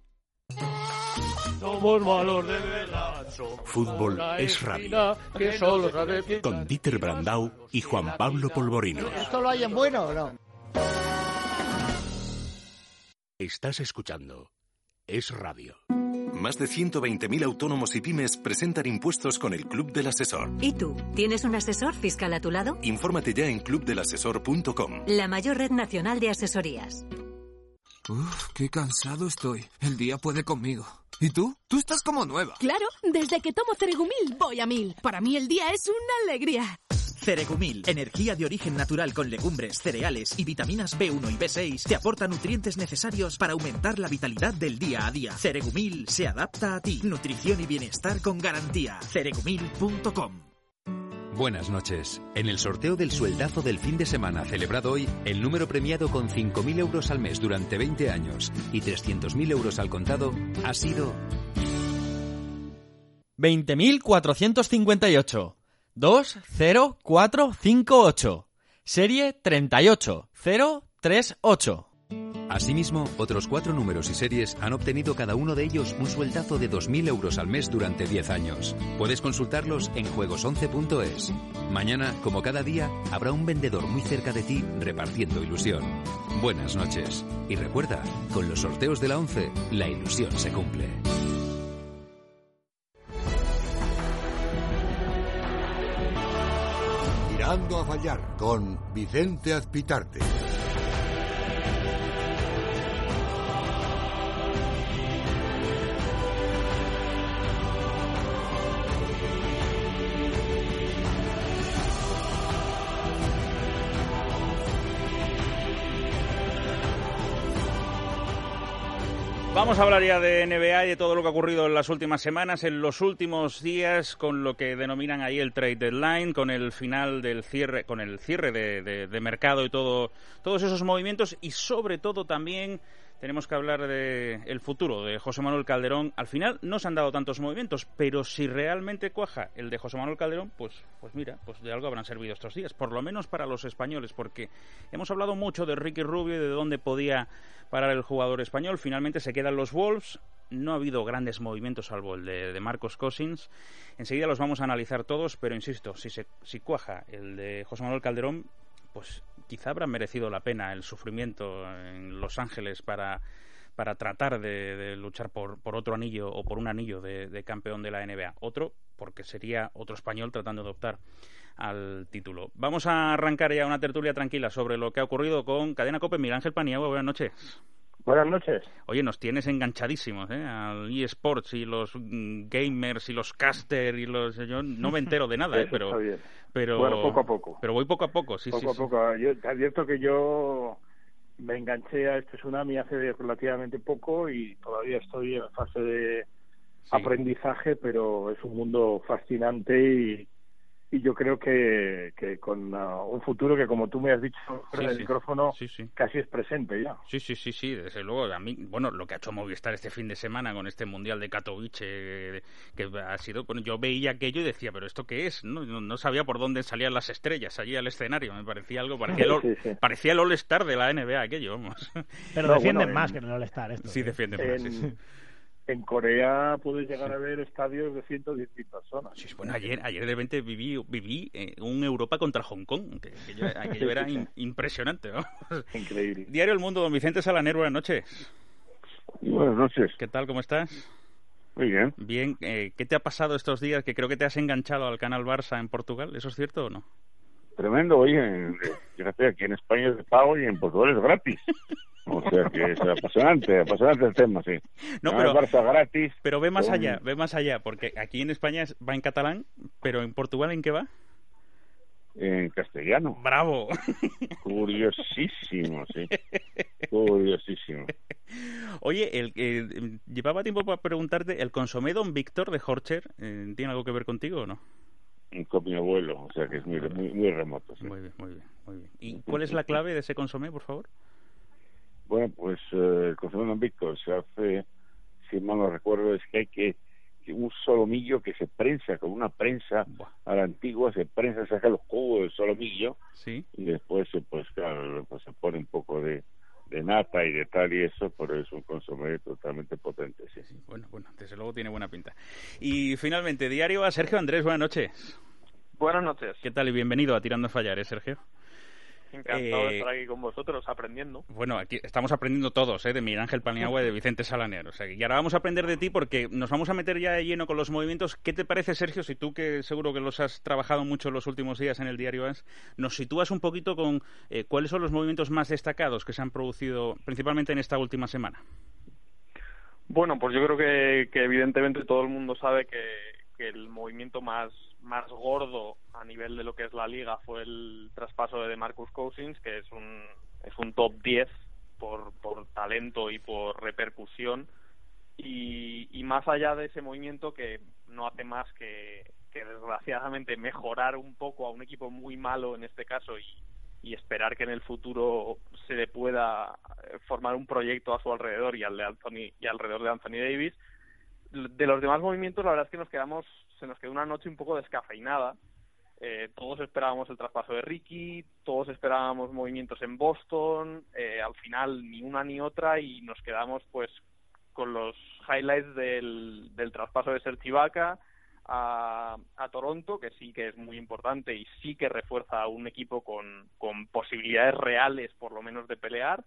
Fútbol es radio. Con Dieter Brandau y Juan Pablo Polvorino. ¿Esto lo hay en bueno o no? Estás escuchando Es Radio. Más de 120.000 autónomos y pymes presentan impuestos con el Club del Asesor. ¿Y tú? ¿Tienes un asesor fiscal a tu lado? Infórmate ya en clubdelasesor.com. La mayor red nacional de asesorías. Uf, qué cansado estoy. El día puede conmigo. ¿Y tú? Tú estás como nueva. Claro, desde que tomo Ceregumil voy a mil. Para mí el día es una alegría. Ceregumil, energía de origen natural con legumbres, cereales y vitaminas B1 y B6, te aporta nutrientes necesarios para aumentar la vitalidad del día a día. Ceregumil se adapta a ti. Nutrición y bienestar con garantía. Ceregumil.com Buenas noches. En el sorteo del sueldazo del fin de semana celebrado hoy, el número premiado con 5.000 euros al mes durante 20 años y 300.000 euros al contado ha sido... 20.458. 20458. Serie 38038. Asimismo, otros cuatro números y series han obtenido cada uno de ellos un sueldazo de 2.000 euros al mes durante 10 años. Puedes consultarlos en juegos11.es. Mañana, como cada día, habrá un vendedor muy cerca de ti repartiendo ilusión. Buenas noches. Y recuerda, con los sorteos de la 11, la ilusión se cumple. Tirando a fallar con Vicente Azpitarte. Vamos a hablar ya de NBA y de todo lo que ha ocurrido en las últimas semanas, en los últimos días, con lo que denominan ahí el trade deadline, con el final del cierre, con el cierre de, de mercado y todo, todos esos movimientos y sobre todo también tenemos que hablar del el futuro de José Manuel Calderón. Al final no se han dado tantos movimientos, pero si realmente cuaja el de José Manuel Calderón, pues, pues mira, pues de algo habrán servido estos días, por lo menos para los españoles, porque hemos hablado mucho de Ricky Rubio y de dónde podía parar el jugador español. Finalmente se quedan los Wolves. No ha habido grandes movimientos salvo el de, de Marcos Cousins. Enseguida los vamos a analizar todos, pero insisto, si, se, si cuaja el de José Manuel Calderón, pues quizá habrá merecido la pena el sufrimiento en Los Ángeles para, para tratar de, luchar por, por, otro anillo o por un anillo de, de, campeón de la NBA. Otro, porque sería otro español tratando de optar al título. Vamos a arrancar ya una tertulia tranquila sobre lo que ha ocurrido con Cadena Cope. Miguel Ángel Paniagua, buenas noches. Buenas noches. Oye, nos tienes enganchadísimos, ¿eh? Al eSports y los gamers y los caster y los... Yo no me entero de nada, ¿eh? [LAUGHS] Pero, pero... Bueno, poco a poco. Pero voy poco a poco, sí, poco sí. Poco a poco. Yo te advierto que yo me enganché a este tsunami hace relativamente poco y todavía estoy en fase de sí. aprendizaje, pero es un mundo fascinante y, y yo creo que, que con uh, un futuro que como tú me has dicho Sí, sí. micrófono Sí, sí. casi es presente ya Sí, sí, sí, sí, desde luego. A mí, bueno, lo que ha hecho Movistar este fin de semana con este Mundial de Katowice, eh, que ha sido, bueno, yo veía aquello y decía, pero ¿esto qué es? No, no, no sabía por dónde salían las estrellas allí al escenario. Me parecía algo, parecía el, All- Sí, sí. parecía el All-Star de la NBA aquello, vamos. Pero No, defienden bueno, más en- que en el All-Star esto. Sí, defienden más, sí, en, sí. En Corea puedes llegar a ver estadios de 110.000 personas Sí, bueno, ayer, ayer de repente viví, viví eh, un Europa contra Hong Kong, que aquello, [LAUGHS] aquello era in- impresionante, ¿no? [LAUGHS] increíble Diario El Mundo, don Vicente Salaner, buenas noches. buenas noches ¿Qué tal, cómo estás? muy bien Bien, eh, ¿qué te ha pasado estos días? Que creo que te has enganchado al canal Barça en Portugal, ¿eso es cierto o no? Tremendo, oye, fíjate, aquí en España es de pago y en Portugal es gratis. O sea que es apasionante, apasionante el tema, sí. No, Ah, pero- Barça gratis. Pero ve más con- allá, ve más allá, porque aquí en España es- va en catalán, pero en Portugal ¿en qué va? En castellano. ¡Bravo! Curiosísimo, sí. Curiosísimo. Oye, el, eh, llevaba tiempo para preguntarte, ¿el consomé Don Víctor de Horcher eh, tiene algo que ver contigo o no? Con mi abuelo, o sea que es muy, muy, muy remoto. sí. Muy bien, muy bien, muy bien. ¿Y cuál es la clave de ese consomé, por favor? Bueno, pues eh, el consumo en Víctor se hace, si mal no recuerdo, es que hay que, un solomillo que se prensa con una prensa a la antigua, se prensa, saca los cubos del solomillo Sí. y después se, pues claro, pues se pone un poco de, de nata y de tal y eso, pero es un consomé totalmente potente, sí. Bueno, bueno, desde luego tiene buena pinta. Y finalmente, diario a Sergio Andrés, buenas noches. Buenas noches. ¿Qué tal y bienvenido a Tirando a Fallar, eh, Sergio? Encantado Eh, de estar aquí con vosotros aprendiendo. Bueno, aquí estamos aprendiendo todos, ¿eh? de Miguel Ángel Paniagua y de Vicente Salaner. O sea, y ahora vamos a aprender de ti porque nos vamos a meter ya de lleno con los movimientos. ¿Qué te parece, Sergio, si tú, que seguro que los has trabajado mucho en los últimos días en el diario AS, nos sitúas un poquito con eh, cuáles son los movimientos más destacados que se han producido principalmente en esta última semana? Bueno, pues yo creo que, que evidentemente todo el mundo sabe que, que el movimiento más, más gordo a nivel de lo que es la liga fue el traspaso de Marcus Cousins, que es un, es un top 10 por, por talento y por repercusión. Y, y más allá de ese movimiento que no hace más que, desgraciadamente mejorar un poco a un equipo muy malo en este caso y, y esperar que en el futuro se le pueda eh, formar un proyecto a su alrededor y al de Anthony y alrededor de Anthony Davis de los demás movimientos la verdad es que nos quedamos se nos quedó una noche un poco descafeinada. Eh, todos esperábamos el traspaso de Ricky, todos esperábamos movimientos en Boston, eh, al final ni una ni otra y nos quedamos pues con los highlights del, del traspaso de Serge Ibaka a, a Toronto, que sí que es muy importante y sí que refuerza a un equipo con, con posibilidades reales por lo menos de pelear,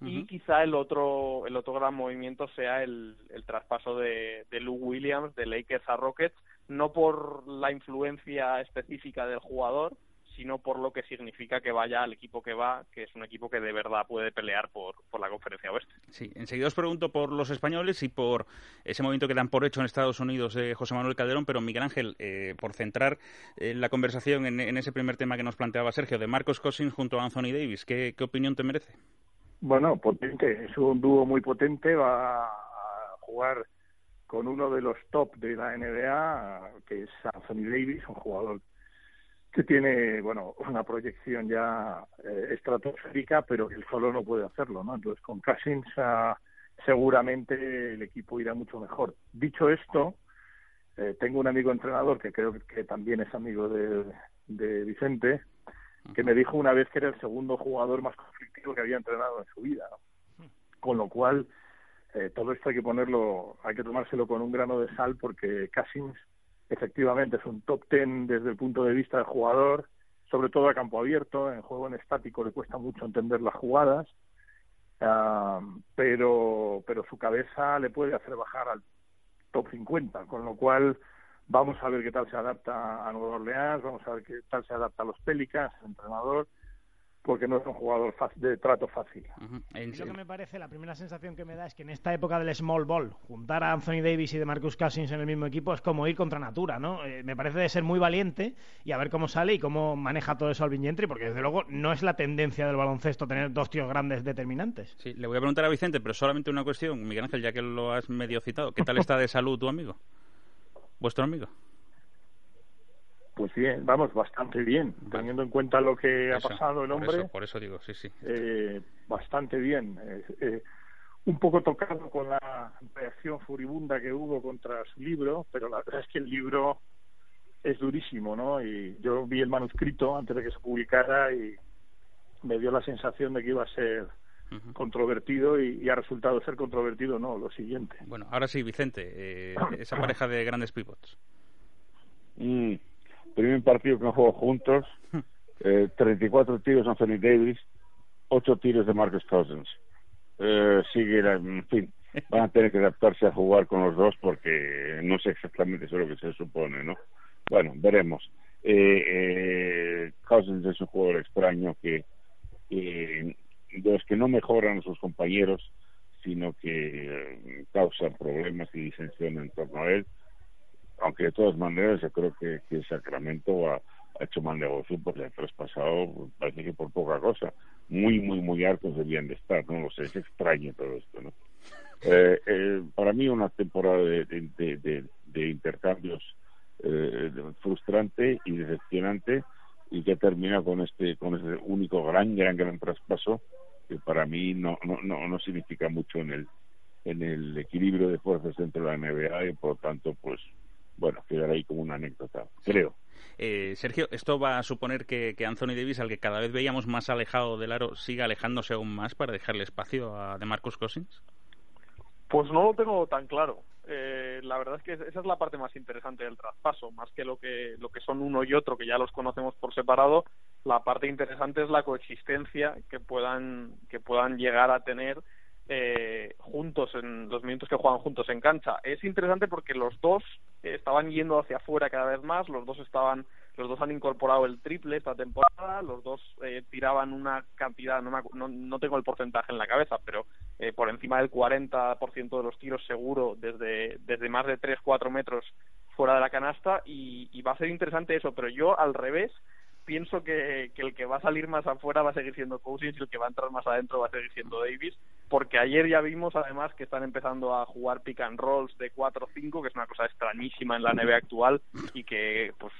y quizá el otro el otro gran movimiento sea el, el traspaso de, de Lou Williams de Lakers a Rockets no por la influencia específica del jugador sino por lo que significa que vaya al equipo que va, que es un equipo que de verdad puede pelear por, por la conferencia oeste. Sí, enseguida os pregunto por los españoles y por ese movimiento que dan por hecho en Estados Unidos de José Manuel Calderón, pero Miguel Ángel, eh, por centrar eh, la conversación en, en, ese primer tema que nos planteaba Sergio, de Marcos Cousins junto a Anthony Davis, ¿qué, qué opinión te merece? Bueno, potente, es un dúo muy potente, va a jugar con uno de los top de la NBA, que es Anthony Davis, un jugador que tiene, bueno, una proyección ya eh, estratosférica, pero él solo no puede hacerlo, ¿no? Entonces, con Cousins uh, seguramente el equipo irá mucho mejor. Dicho esto, eh, tengo un amigo entrenador que creo que también es amigo de, de Vicente, que me dijo una vez que era el segundo jugador más conflictivo que había entrenado en su vida. Con lo cual, eh, todo esto hay que ponerlo, hay que tomárselo con un grano de sal porque Cousins efectivamente es un top ten desde el punto de vista del jugador, sobre todo a campo abierto, en juego en estático le cuesta mucho entender las jugadas, uh, pero, pero su cabeza le puede hacer bajar al top 50, con lo cual Vamos a ver qué tal se adapta a Nueva Orleans, vamos a ver qué tal se adapta a los Pelicans, el entrenador, porque no es un jugador de trato fácil. Uh -huh. Lo que me parece, la primera sensación que me da es que en esta época del small ball, juntar a Anthony Davis y de Marcus Cousins en el mismo equipo es como ir contra natura, ¿no? Eh, me parece de ser muy valiente y a ver cómo sale y cómo maneja todo eso Alvin Gentry, porque desde luego no es la tendencia del baloncesto tener dos tíos grandes determinantes. Sí, le voy a preguntar a Vicente, pero solamente una cuestión, Miguel Ángel, ya que lo has medio citado, ¿qué tal está de salud tu amigo? vuestro amigo? Pues bien, vamos, bastante bien, vale. teniendo en cuenta lo que eso, ha pasado el hombre. Por eso, por eso digo, sí, sí. Eh, bastante bien. Eh, eh, un poco tocado con la reacción furibunda que hubo contra su libro, pero la verdad es que el libro es durísimo, ¿no? Y yo vi el manuscrito antes de que se publicara y me dio la sensación de que iba a ser Uh -huh. controvertido y, y, ha resultado ser controvertido no lo siguiente bueno ahora sí Vicente eh, [COUGHS] esa pareja de grandes pivots mm, primer partido que han jugado juntos [LAUGHS] eh, 34 tiros Anthony Davis 8 tiros de Marcus Cousins. Eh, sigue en fin van a tener que adaptarse a jugar con los dos porque no sé exactamente eso lo que se supone no bueno veremos. Eh, Cousins es un jugador extraño que de los que no mejoran a sus compañeros, sino que eh, causan problemas y disensión en torno a él. Aunque de todas maneras yo creo que, que Sacramento ha, hecho mal negocio porque el traspasado parece que por poca cosa. Muy, muy, muy altos debían de estar, no lo sé, es extraño todo esto, ¿no? Eh, eh, para mí una temporada de intercambios eh, frustrante y decepcionante y que termina con este con este único gran gran gran traspaso que para mí no no no, no significa mucho en el en el equilibrio de fuerzas dentro de la NBA y por lo tanto pues bueno quedará ahí como una anécdota creo eh, Sergio, ¿esto va a suponer que, que, Anthony Davis, al que cada vez veíamos más alejado del aro, siga alejándose aún más para dejarle espacio a DeMarcus Cousins? Pues no lo tengo tan claro. Eh, la verdad es que esa es la parte más interesante del traspaso, más que lo que lo que son uno y otro, que ya los conocemos por separado. La parte interesante es la coexistencia que puedan que puedan llegar a tener eh, juntos en los minutos que juegan juntos en cancha. Es interesante porque los dos estaban yendo hacia afuera cada vez más, los dos estaban los dos han incorporado el triple esta temporada, los dos eh, tiraban una cantidad, no, me, no, no, tengo el porcentaje en la cabeza, pero eh, por encima del 40% de los tiros seguro desde, desde más de 3-4 metros fuera de la canasta y, y va a ser interesante eso, pero yo al revés pienso que, que, el que va a salir más afuera va a seguir siendo Cousins y el que va a entrar más adentro va a seguir siendo Davis porque ayer ya vimos además que están empezando a jugar pick and rolls de 4-5, que es una cosa extrañísima en la NBA actual y que pues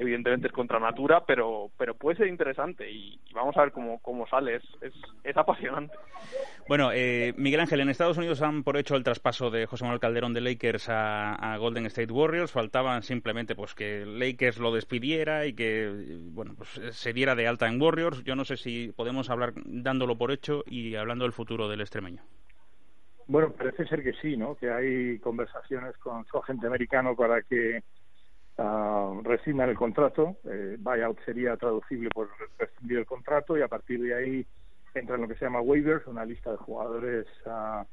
evidentemente es contra natura, pero pero puede ser interesante y, vamos a ver cómo, cómo sale, es, es, apasionante. Bueno, eh, Miguel Ángel, en Estados Unidos han por hecho el traspaso de José Manuel Calderón de Lakers a, Golden State Warriors, faltaban simplemente pues que Lakers lo despidiera y que bueno se diera de alta en Warriors. Yo no sé si podemos hablar dándolo por hecho y hablando del futuro del extremeño. Bueno, parece ser que sí, ¿no? Que hay conversaciones con su agente americano para que uh, rescindan el contrato. Eh, buyout sería traducible por rescindir el contrato y a partir de ahí entra en lo que se llama waivers, una lista de jugadores uh,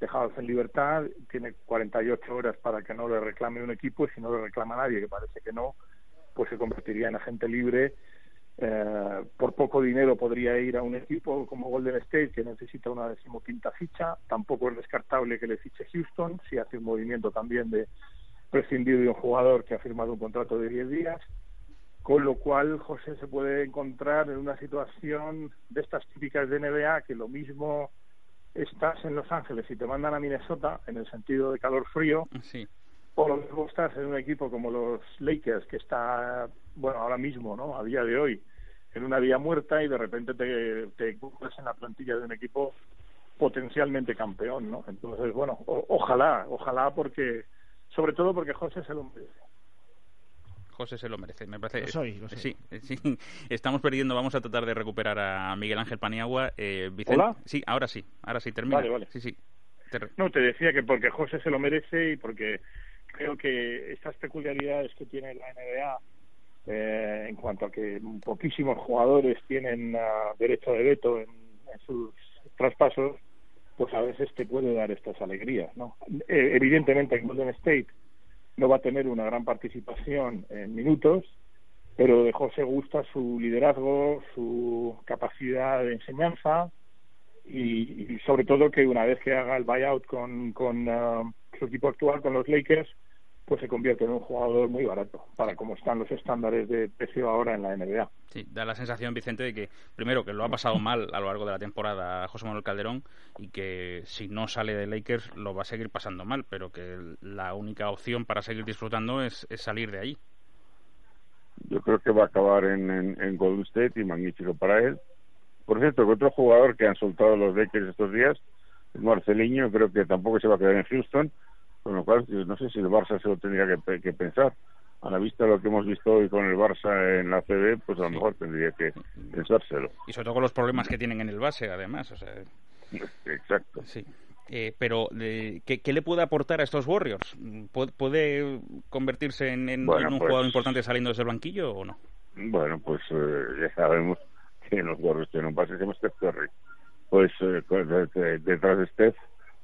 dejados en libertad. Tiene 48 horas para que no le reclame un equipo y si no le reclama nadie, que parece que no, pues se convertiría en agente libre eh, por poco dinero podría ir a un equipo como Golden State que necesita una decimoquinta ficha. Tampoco es descartable que le fiche Houston si hace un movimiento también de prescindir de un jugador que ha firmado un contrato de 10 días. Con lo cual José se puede encontrar en una situación de estas típicas de NBA que lo mismo estás en Los Ángeles y te mandan a Minnesota en el sentido de calor frío. Sí. O lo mismo estás en un equipo como los Lakers que está, bueno, ahora mismo, ¿no? A día de hoy, en una vía muerta y de repente te, te en la plantilla de un equipo potencialmente campeón, ¿no? Entonces, bueno, ojalá, ojalá porque, sobre todo porque José se lo merece. José se lo merece, me parece. Lo soy, lo Sí, sí, [LAUGHS] estamos perdiendo, vamos a tratar de recuperar a Miguel Ángel Paniagua. Eh, ¿Hola? Sí, ahora sí, ahora sí, termina. Vale, vale. Sí, sí. No, te decía que porque José se lo merece y porque creo que estas peculiaridades que tiene la NBA eh, en cuanto a que poquísimos jugadores tienen uh, derecho de veto en, sus traspasos, pues a veces te puede dar estas alegrías, ¿no? Eh, evidentemente en Golden State no va a tener una gran participación en minutos, pero de José gusta su liderazgo, su capacidad de enseñanza y, sobre todo que una vez que haga el buyout con, con uh, su equipo actual, con los Lakers, pues se convierte en un jugador muy barato para cómo están los estándares de precio ahora en la NBA. Sí, da la sensación, Vicente, de que primero que lo ha pasado mal a lo largo de la temporada José Manuel Calderón y que si no sale de Lakers lo va a seguir pasando mal, pero que la única opción para seguir disfrutando es, salir de ahí. Yo creo que va a acabar en, en, Golden State y magnífico para él. Por cierto, que otro jugador que han soltado los Lakers estos días Marceliño, creo que tampoco se va a quedar en Houston con lo cual, no sé si el Barça se lo tendría que, pensar. A la vista de lo que hemos visto hoy con el Barça en la CB, pues a lo mejor tendría que pensárselo. Y sobre todo con los problemas que tienen en el base, además. O sea... Exacto. Sí. Eh, pero ¿qué, le puede aportar a estos Warriors? ¿Puede, convertirse en, un pues jugador importante saliendo desde el banquillo o no? Bueno, pues eh, ya sabemos que los Warriors tienen un base que se llama Steph Curry. Pues eh, detrás de Steph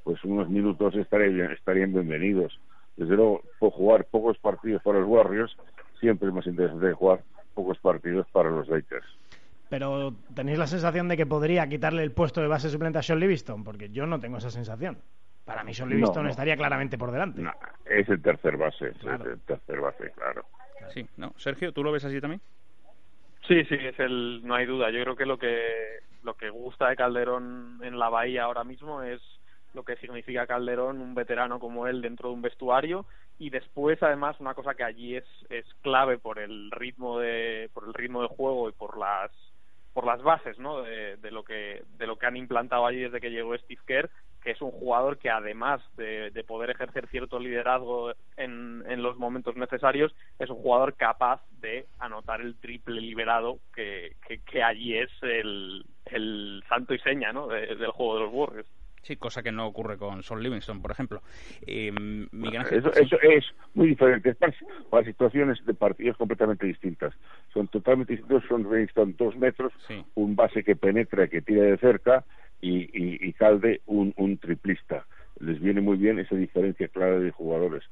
pues unos minutos estarían, estarían bienvenidos. Desde luego, por jugar pocos partidos para los Warriors, siempre es más interesante jugar pocos partidos para los Lakers. Pero ¿tenéis la sensación de que podría quitarle el puesto de base suplente a Sean Livingston? Porque yo no tengo esa sensación. Para mí Sean Livingston estaría claramente por delante. es el tercer base, es el tercer base, claro. Sí, no. Sergio, ¿tú lo ves así también? Sí, sí, es el, no hay duda. Yo creo que lo que lo que gusta de Calderón en la Bahía ahora mismo es lo que significa Calderón, un veterano como él dentro de un vestuario y después además una cosa que allí es, es clave por el ritmo de por el ritmo de juego y por las por las bases ¿no? de, de lo que de lo que han implantado allí desde que llegó Steve Kerr que es un jugador que además de, de poder ejercer cierto liderazgo en, en, los momentos necesarios, es un jugador capaz de anotar el triple liberado que, que, allí es el, el santo y seña ¿no? del juego de los Warriors. Sí, cosa que no ocurre con Son Livingston, por ejemplo. Eh, eso, es muy diferente. para situaciones de partidos completamente distintas. Son totalmente distintos. Son Livingston dos metros, un base que penetra, que tira de cerca y, y, Calde un, un triplista. Les viene muy bien esa diferencia clara de jugadores.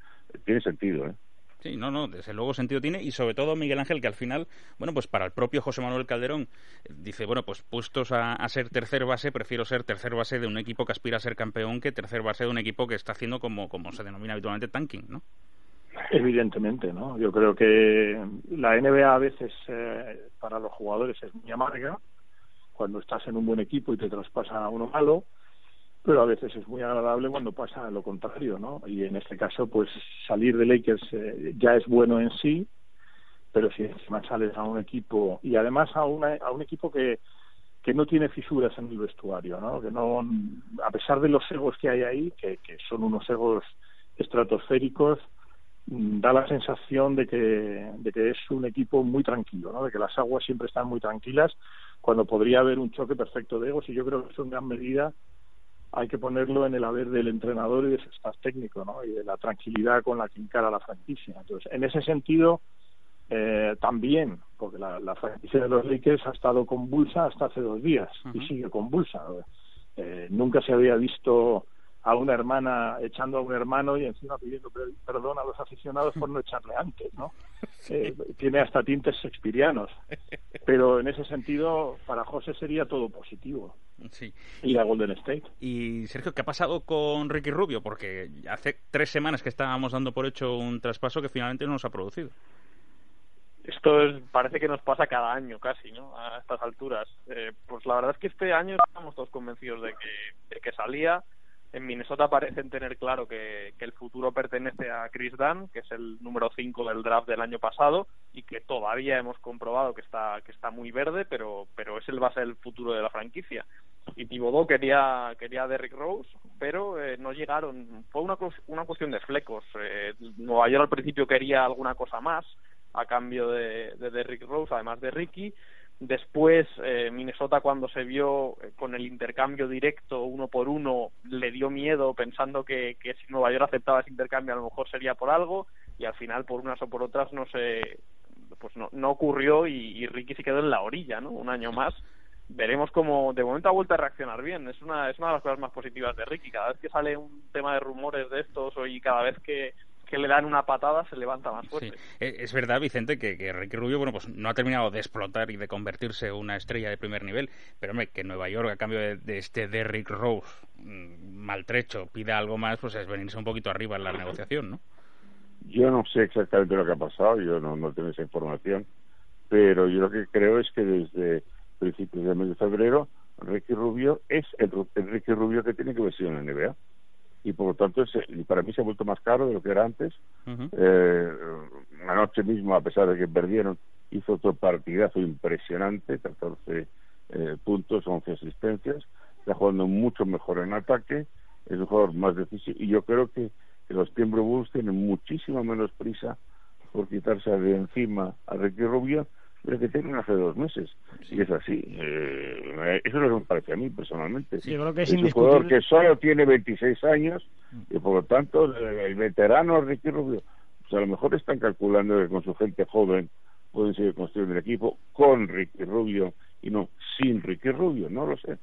Tiene sentido, ¿eh? Sí, no, no, desde luego sentido tiene y sobre todo Miguel Ángel que al final, bueno, pues para el propio José Manuel Calderón eh, dice, bueno, pues puestos a, ser tercer base, prefiero ser tercer base de un equipo que aspira a ser campeón que tercer base de un equipo que está haciendo como, como se denomina habitualmente tanking, ¿no? Evidentemente, ¿no? Yo creo que la NBA a veces eh, para los jugadores es muy amarga cuando estás en un buen equipo y te traspasa a uno malo pero a veces es muy agradable cuando pasa lo contrario, ¿no? Y en este caso, pues salir de Lakers eh, ya es bueno en sí, pero si encima sales a un equipo y además a, una, a un equipo que que no tiene fisuras en el vestuario, ¿no? Que no, a pesar de los egos que hay ahí, que, que son unos egos estratosféricos, da la sensación de que, de que es un equipo muy tranquilo, ¿no? De que las aguas siempre están muy tranquilas cuando podría haber un choque perfecto de egos y yo creo que eso en gran medida hay que ponerlo en el haber del entrenador y de su staff técnico, ¿no? Y de la tranquilidad con la que encara la franquicia. Entonces, en ese sentido, eh, también, porque la, la, franquicia de los Lakers ha estado convulsa hasta hace dos días y sigue convulsa. Eh, nunca se había visto a una hermana echando a un hermano y encima pidiendo perdón a los aficionados por no echarle antes, ¿no? [LAUGHS] Eh, tiene hasta tintes shakespearianos. Pero en ese sentido, para José sería todo positivo. Sí. Ir a Golden State. Y Sergio, ¿qué ha pasado con Ricky Rubio? Porque hace tres semanas que estábamos dando por hecho un traspaso que finalmente no nos ha producido esto es, parece que nos pasa cada año casi, ¿no? A estas alturas. Eh, pues la verdad es que este año estamos todos convencidos de que, de que salía. En Minnesota parecen tener claro que, que el futuro pertenece a Chris Dunn, que es el número 5 del draft del año pasado y que todavía hemos comprobado que está que está muy verde, pero pero es el va a ser el futuro de la franquicia. Y Thibodeau quería quería a Derrick Rose, pero eh, no llegaron. Fue una una cuestión de flecos. Eh, Nueva York al principio quería alguna cosa más a cambio de, de Derrick Rose, además de Ricky. Después, eh, Minnesota, cuando se vio eh, con el intercambio directo uno por uno, le dio miedo pensando que, que si Nueva York aceptaba ese intercambio, a lo mejor sería por algo, y al final, por unas o por otras, no se, pues no, no ocurrió y, Ricky se quedó en la orilla, ¿no? Un año más veremos cómo de momento ha vuelto a reaccionar bien. Es una, es una de las cosas más positivas de Ricky. Cada vez que sale un tema de rumores de estos y cada vez que que le dan una patada se levanta más fuerte. Eh, es verdad, Vicente, que, que, Ricky Rubio bueno, pues no ha terminado de explotar y de convertirse en una estrella de primer nivel, pero hombre, que Nueva York, a cambio de, este Derrick Rose mm, maltrecho, pida algo más, pues es venirse un poquito arriba en la negociación, ¿no? Yo no sé exactamente lo que ha pasado, yo no, no tengo esa información, pero yo lo que creo es que desde principios del mes de febrero, Ricky Rubio es el, el Ricky Rubio que tiene que vestir en la NBA y por lo tanto para mí se ha vuelto más caro de lo que era antes. eh, anoche mismo, a pesar de que perdieron, hizo otro partidazo impresionante, 14 eh, puntos, 11 asistencias, está jugando mucho mejor en ataque, es un jugador más decisivo y yo creo que, que los Timber Bulls tienen muchísima menos prisa por quitarse de encima a Ricky Rubio pero que tienen hace dos meses. Y es así. Eh, eso es lo que me parece a mí personalmente. Sí, creo que es, un jugador que solo tiene 26 años y por lo tanto el veterano Ricky Rubio, pues a lo mejor están calculando que con su gente joven pueden seguir construyendo el equipo con Ricky Rubio y no sin Ricky Rubio, no lo sé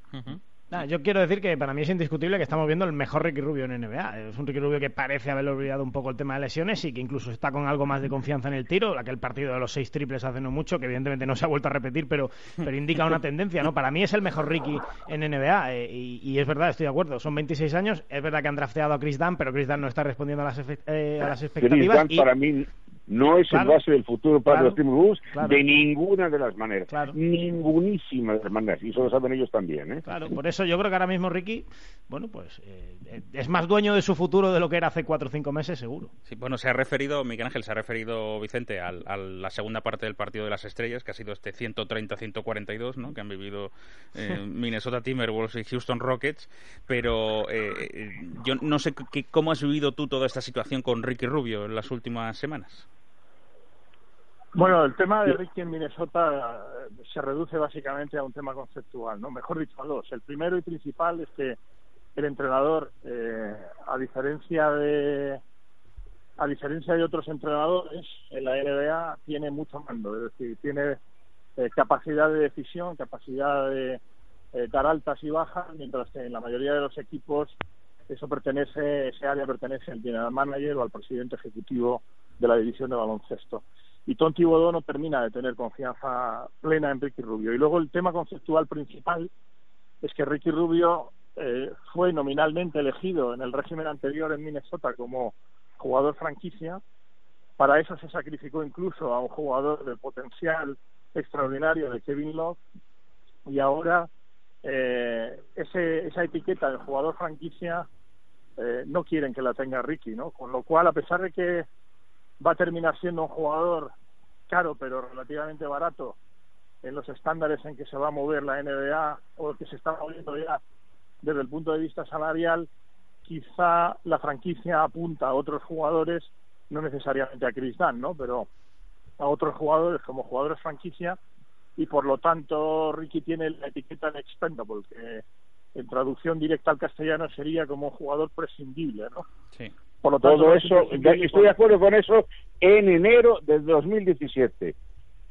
yo quiero decir que para mí es indiscutible que estamos viendo el mejor Ricky Rubio en NBA. Es un Ricky Rubio que parece haber olvidado un poco el tema de lesiones y que incluso está con algo más de confianza en el tiro. Aquel partido de los seis triples hace no mucho, que evidentemente no se ha vuelto a repetir, pero, pero indica una tendencia. ¿no? Para mí es el mejor Ricky en NBA eh, y, es verdad, estoy de acuerdo. Son 26 años. Es verdad que han drafteado a Chris Dunn, pero Chris Dunn no está respondiendo a las, eh, a las expectativas. Chris Dunn para mí no es el base del futuro para los Timberwolves de ninguna de las maneras. Ningunísima de las maneras. Y eso lo saben ellos también. ¿eh? Claro, por eso yo creo que ahora mismo Ricky, bueno, pues eh, es más dueño de su futuro de lo que era hace cuatro o cinco meses, seguro. Sí, bueno, se ha referido, Miguel Ángel, se ha referido, Vicente, a, la segunda parte del partido de las estrellas, que ha sido este 130-142, ¿no? Que han vivido eh, [LAUGHS] Minnesota Timberwolves y Houston Rockets. Pero eh, yo no sé cómo has vivido tú toda esta situación con Ricky Rubio en las últimas semanas. Bueno, el tema de Ricky en Minnesota eh, se reduce básicamente a un tema conceptual, ¿no? Mejor dicho, a dos. El primero y principal es que el entrenador, eh, a diferencia de a diferencia de otros entrenadores en la NBA, tiene mucho mando, es decir, tiene eh, capacidad de decisión, capacidad de dar altas y bajas, mientras que en la mayoría de los equipos eso pertenece, ese área pertenece al general manager o al presidente ejecutivo de la división de baloncesto y Tom Thibodeau no termina de tener confianza plena en Ricky Rubio. Y luego el tema conceptual principal es que Ricky Rubio eh, fue nominalmente elegido en el régimen anterior en Minnesota como jugador franquicia. Para eso se sacrificó incluso a un jugador de potencial extraordinario de Kevin Love y ahora eh, ese, esa etiqueta de jugador franquicia eh, no quieren que la tenga Ricky, ¿no? Con lo cual, a pesar de que va a terminar siendo un jugador caro pero relativamente barato en los estándares en que se va a mover la NBA o que se está moviendo ya desde el punto de vista salarial, quizá la franquicia apunta a otros jugadores, no necesariamente a Chris Dunn, ¿no? Pero a otros jugadores como jugadores franquicia y por lo tanto Ricky tiene la etiqueta de expendable, que en traducción directa al castellano sería como jugador prescindible, ¿no? Sí. Por lo tanto, Todo eso, estoy de acuerdo con eso en enero del 2017.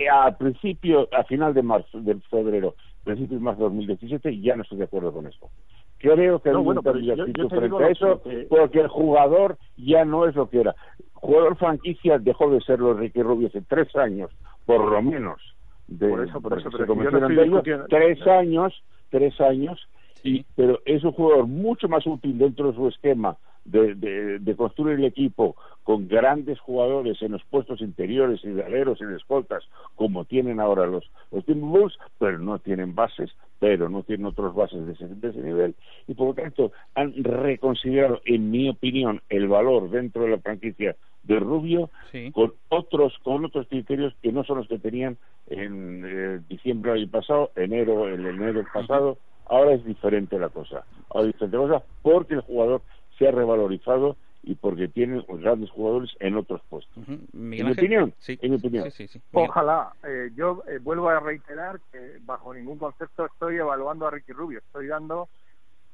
Eh, A principio, a final de marzo, de febrero, principio de marzo de 2017, ya no estoy de acuerdo con eso. Creo que No, hay bueno, un de yo- frente a eso, que- porque el jugador ya no es lo que era. Jugador franquicia dejó de ser los Ricky Rubio hace tres años, por lo menos. De, Por eso, por porque eso, se pero no de ellos, tres años, tres años, y, pero es un jugador mucho más útil dentro de su esquema de, de, de construir el equipo con grandes jugadores en los puestos interiores y de aleros y escoltas, como tienen ahora los, los Timberwolves, pero no tienen bases, pero no tienen otros bases de ese, de ese nivel, y por lo tanto han reconsiderado, en mi opinión, el valor dentro de la franquicia de Rubio con otros con otros criterios que no son los que tenían en eh, diciembre del año pasado, enero, el enero pasado, ahora es diferente la cosa. Ahora es diferente la cosa porque el jugador se ha revalorizado y porque tiene grandes jugadores en otros puestos. En mi opinión, sí. en mi opinión. Sí, sí, sí. Ojalá. Eh, yo eh, vuelvo a reiterar que bajo ningún concepto estoy evaluando a Ricky Rubio. Estoy dando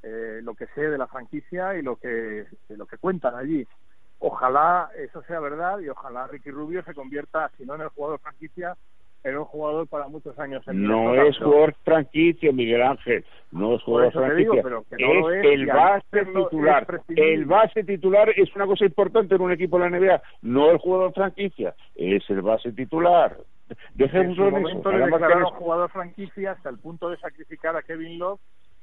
eh, lo que sé de la franquicia y lo que lo que cuentan allí. Ojalá eso sea verdad y ojalá Ricky Rubio se convierta, si no en el jugador franquicia, en un jugador para muchos años. en No es jugador franquicia, Miguel Ángel. No es jugador franquicia. digo, pero que no lo es es, el base titular. El base titular es una cosa importante en un equipo de la NBA. No el jugador franquicia. Es el base titular. en Dejémoslo su en eso. momento le declararon jugador franquicia hasta el punto de sacrificar a Kevin Love.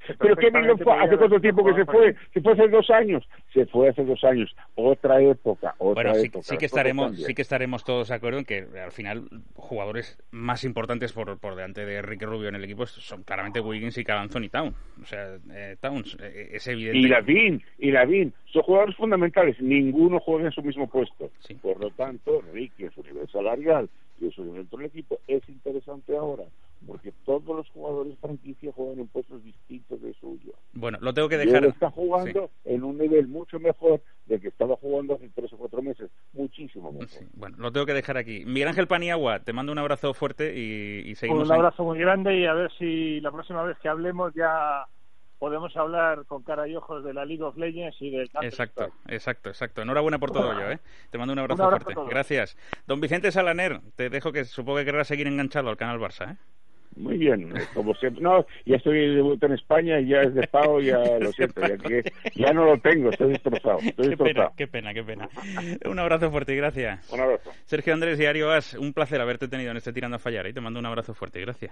Pero Kevin perfectamente fue- hace cuánto tiempo que se fue, se fue hace dos años, se fue hace dos años, otra época, otra Bueno, sí, época. sí que estaremos, sí que estaremos todos de acuerdo en que al final jugadores más importantes por, por delante de Ricky Rubio en el equipo son claramente Wiggins y Carl Anthony Town. O sea, eh, Towns, eh, es evidente. Y Lavin, y Lavin, son jugadores fundamentales, ninguno juega en su mismo puesto. Por lo tanto, Ricky su nivel salarial y su nivel dentro del equipo es interesante ahora, porque todos los jugadores franquicia juegan en puestos distintos de suyo. Bueno, lo tengo que Y dejar. él está jugando en un nivel mucho mejor del que estaba jugando hace tres o cuatro meses, muchísimo mejor. Bueno, lo tengo que dejar aquí. Miguel Ángel Paniagua, te mando un abrazo fuerte y, y seguimos. un en- abrazo muy grande y a ver si la próxima vez que hablemos ya podemos hablar con cara y ojos de la League of Legends y del Exacto, exacto, exacto. Enhorabuena por todo ello, ¿eh? Te mando un abrazo, Un abrazo fuerte. Gracias. Don Vicente Salaner, te dejo que supongo que querrás seguir enganchado al canal Barça, ¿eh? Muy bien, eh, como siempre. No, ya estoy de vuelta en España y ya es de pago, ya lo siento, ya, que, ya no lo tengo, estoy destrozado. Estoy Qué pena, destrozado. qué pena, qué pena. Un abrazo fuerte y gracias. Un abrazo. Sergio Andrés Diario As, un placer haberte tenido en este Tirando a Fallar y te mando un abrazo fuerte. Gracias.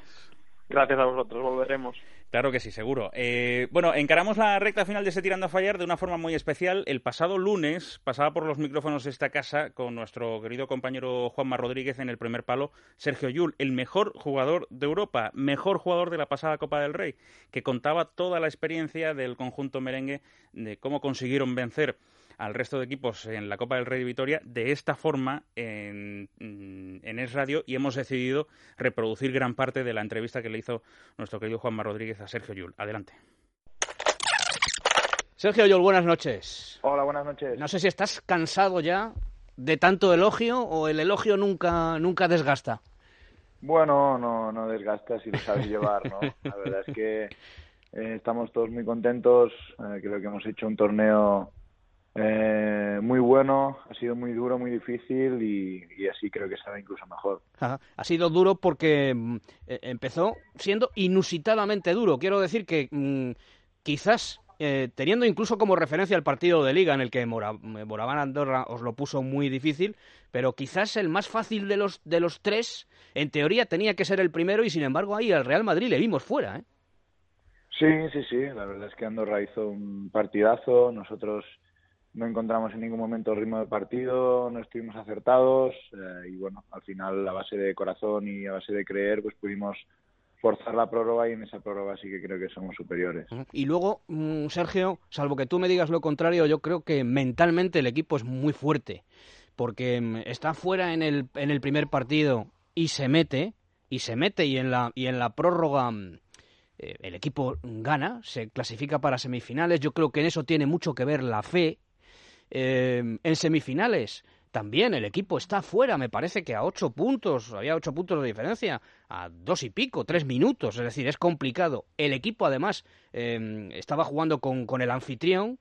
Gracias a vosotros, volveremos. Claro que sí, seguro. Eh, bueno, encaramos la recta final de ese Tirando a Fallar de una forma muy especial. El pasado lunes pasaba por los micrófonos de esta casa con nuestro querido compañero Juanma Rodríguez en el primer palo, Sergio Yul, el mejor jugador de Europa, mejor jugador de la pasada Copa del Rey, que contaba toda la experiencia del conjunto merengue de cómo consiguieron vencer al resto de equipos en la Copa del Rey de Vitoria de esta forma en, en Es Radio y hemos decidido reproducir gran parte de la entrevista que le hizo nuestro querido Juanma Rodríguez a Sergio Yul. Adelante. Sergio Yol, buenas noches. Hola, buenas noches. No sé si estás cansado ya de tanto elogio o el elogio nunca, nunca desgasta. Bueno, no, no desgastas y lo sabes llevar, ¿no? La verdad es que eh, estamos todos muy contentos. eh, creo que hemos hecho un torneo eh, muy bueno. Ha sido muy duro, muy difícil y, así creo que será incluso mejor. Ha sido duro porque mm, eh, empezó siendo inusitadamente duro. Quiero decir que mm, quizás eh, teniendo incluso como referencia el partido de liga en el que Mora, Moraván Andorra os lo puso muy difícil, pero quizás el más fácil de los de los tres, en teoría tenía que ser el primero y sin embargo ahí al Real Madrid le vimos fuera, ¿eh? Sí, sí, sí. La verdad es que Andorra hizo un partidazo. Nosotros no encontramos en ningún momento el ritmo de partido, no estuvimos acertados eh, y bueno, al final a base de corazón y a base de creer, pues pudimos forzar la prórroga y en esa prórroga sí que creo que somos superiores. Y luego, mm, Sergio, salvo que tú me digas lo contrario, yo creo que mentalmente el equipo es muy fuerte, porque mm, está fuera en el, en el primer partido y se mete, y se mete, y en la, y en la prórroga mm, eh, el equipo gana, se clasifica para semifinales, yo creo que en eso tiene mucho que ver la fe. Eh, en semifinales también el equipo está fuera, me parece que a ocho puntos, había ocho puntos de diferencia, a dos y pico, tres minutos, es decir, es complicado. El equipo además em, estaba jugando con, el anfitrión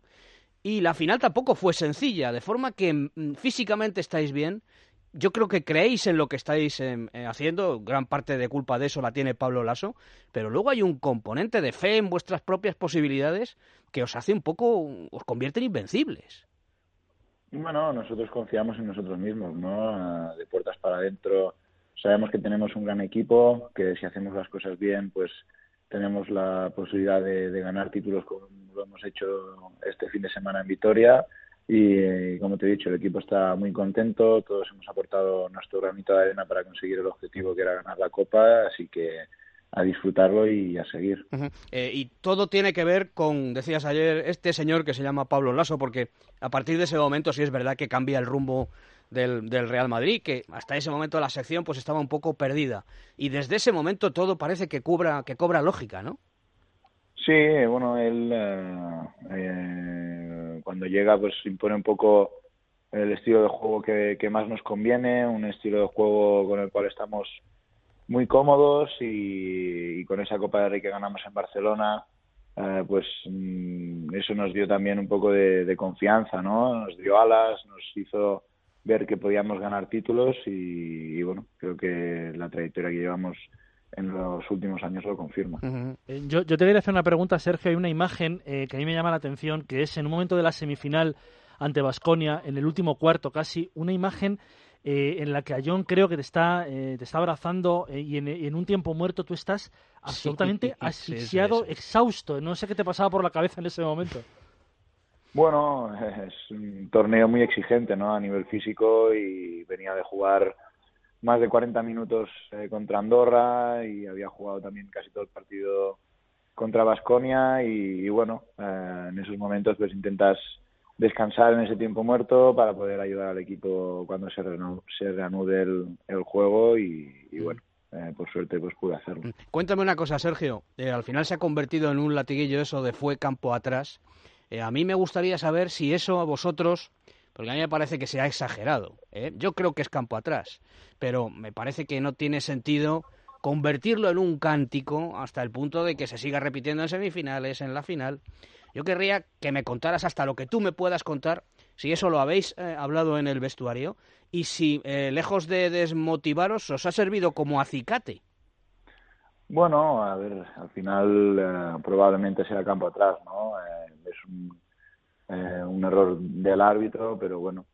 y la final tampoco fue sencilla, de forma que mm, físicamente estáis bien. Yo creo que creéis en lo que estáis em, eh, haciendo, gran parte de culpa de eso la tiene Pablo Lasso, pero luego hay un componente de fe en vuestras propias posibilidades que os hace un poco, os convierte en invencibles. Bueno, nosotros confiamos en nosotros mismos, ¿no? De puertas para adentro sabemos que tenemos un gran equipo, que si hacemos las cosas bien, pues tenemos la posibilidad de, ganar títulos como lo hemos hecho este fin de semana en Vitoria. Y como te he dicho, el equipo está muy contento, todos hemos aportado nuestro granito de arena para conseguir el objetivo que era ganar la Copa, así que a disfrutarlo y a seguir. eh, y todo tiene que ver con, decías ayer, este señor que se llama Pablo Lasso, porque a partir de ese momento sí es verdad que cambia el rumbo del, del, Real Madrid, que hasta ese momento la sección pues estaba un poco perdida. Y desde ese momento todo parece que cobra, que cobra lógica, ¿no? Sí, bueno, él eh, eh, cuando llega pues impone un poco el estilo de juego que, que más nos conviene, un estilo de juego con el cual estamos muy cómodos y, con esa Copa de Rey que ganamos en Barcelona, eh, pues mm, eso nos dio también un poco de, confianza, ¿no? Nos dio alas, nos hizo ver que podíamos ganar títulos y, y, bueno, creo que la trayectoria que llevamos en los últimos años lo confirma. Eh, yo, yo, te quería hacer una pregunta, Sergio. Hay una imagen eh, que a mí me llama la atención, que es en un momento de la semifinal ante Basconia, en el último cuarto casi, una imagen eh, en la que a John creo que te está, eh, te está abrazando eh, y, en, un tiempo muerto tú estás absolutamente sí, asfixiado, sí, exhausto. No sé qué te pasaba por la cabeza en ese momento. Bueno, es un torneo muy exigente ¿no? a nivel físico y venía de jugar más de 40 minutos eh, contra Andorra y había jugado también casi todo el partido contra Basconia y, y, bueno, eh, en esos momentos pues intentas descansar en ese tiempo muerto para poder ayudar al equipo cuando se, reanude, se reanude el, el juego y, y bueno, eh, por suerte pues pude hacerlo. Cuéntame una cosa, Sergio. Eh, al final se ha convertido en un latiguillo eso de fue campo atrás. Eh, a mí me gustaría saber si eso a vosotros, porque a mí me parece que se ha exagerado. ¿eh? Yo creo que es campo atrás, pero me parece que no tiene sentido convertirlo en un cántico hasta el punto de que se siga repitiendo en semifinales, en la final. Yo querría que me contaras hasta lo que tú me puedas contar, si eso lo habéis eh, hablado en el vestuario, y si, eh, lejos de desmotivaros, os ha servido como acicate. Bueno, a ver, al final eh, probablemente sea campo atrás, ¿no? Es un, un, error del árbitro, pero bueno,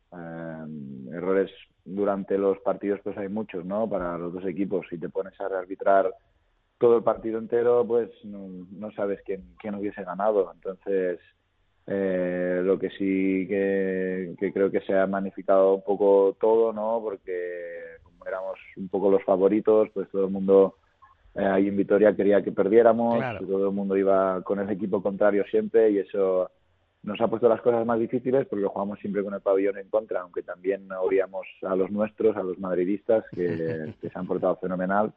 errores durante los partidos pues hay muchos, ¿no? Para los dos equipos, si te pones a rearbitrar todo el partido entero, pues no, no sabes quién, quién hubiese ganado. Entonces, eh, lo que sí que, que, creo que se ha magnificado un poco todo, ¿no? Porque como éramos un poco los favoritos, pues todo el mundo eh, ahí en Vitoria quería que perdiéramos, claro. que todo el mundo iba con el equipo contrario siempre y eso nos ha puesto las cosas más difíciles porque jugamos siempre con el pabellón en contra, aunque también odiamos a los nuestros, a los madridistas, que, [LAUGHS] que se han portado fenomenal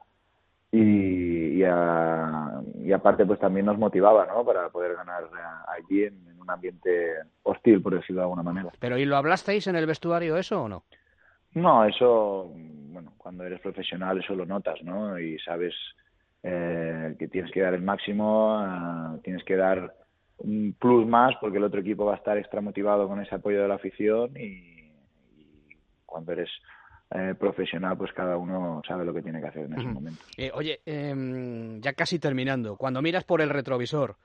y, y, a, y, aparte pues también nos motivaba ¿no? para poder ganar allí en, en, un ambiente hostil por decirlo de alguna manera. Pero y lo hablasteis en el vestuario eso o no no eso bueno cuando eres profesional eso lo notas no y sabes eh, que tienes que dar el máximo uh, tienes que dar un plus más porque el otro equipo va a estar extra motivado con ese apoyo de la afición y, y cuando eres eh, profesional, pues cada uno sabe lo que tiene que hacer en ese uh -huh. momento. Eh, oye, eh, ya casi terminando, cuando miras por el retrovisor,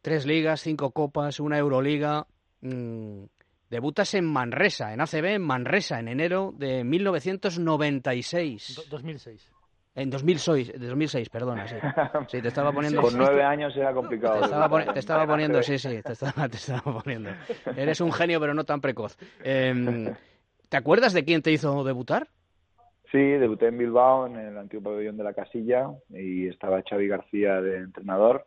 tres ligas, cinco copas, una Euroliga, mmm, debutas en Manresa, en ACB, en Manresa, en enero de 1996. Do 2006. En 2006, 2006, perdona, sí. [LAUGHS] Sí, te estaba poniendo... Con nueve [LAUGHS] años era complicado. Te estaba, poni te estaba [LAUGHS] poniendo, sí, sí, te estaba, te estaba poniendo. Eres un genio, pero no tan precoz. Eh, ¿Te acuerdas de quién te hizo debutar? Sí, debuté en Bilbao, en el antiguo pabellón de la Casilla, y estaba Xavi García de entrenador.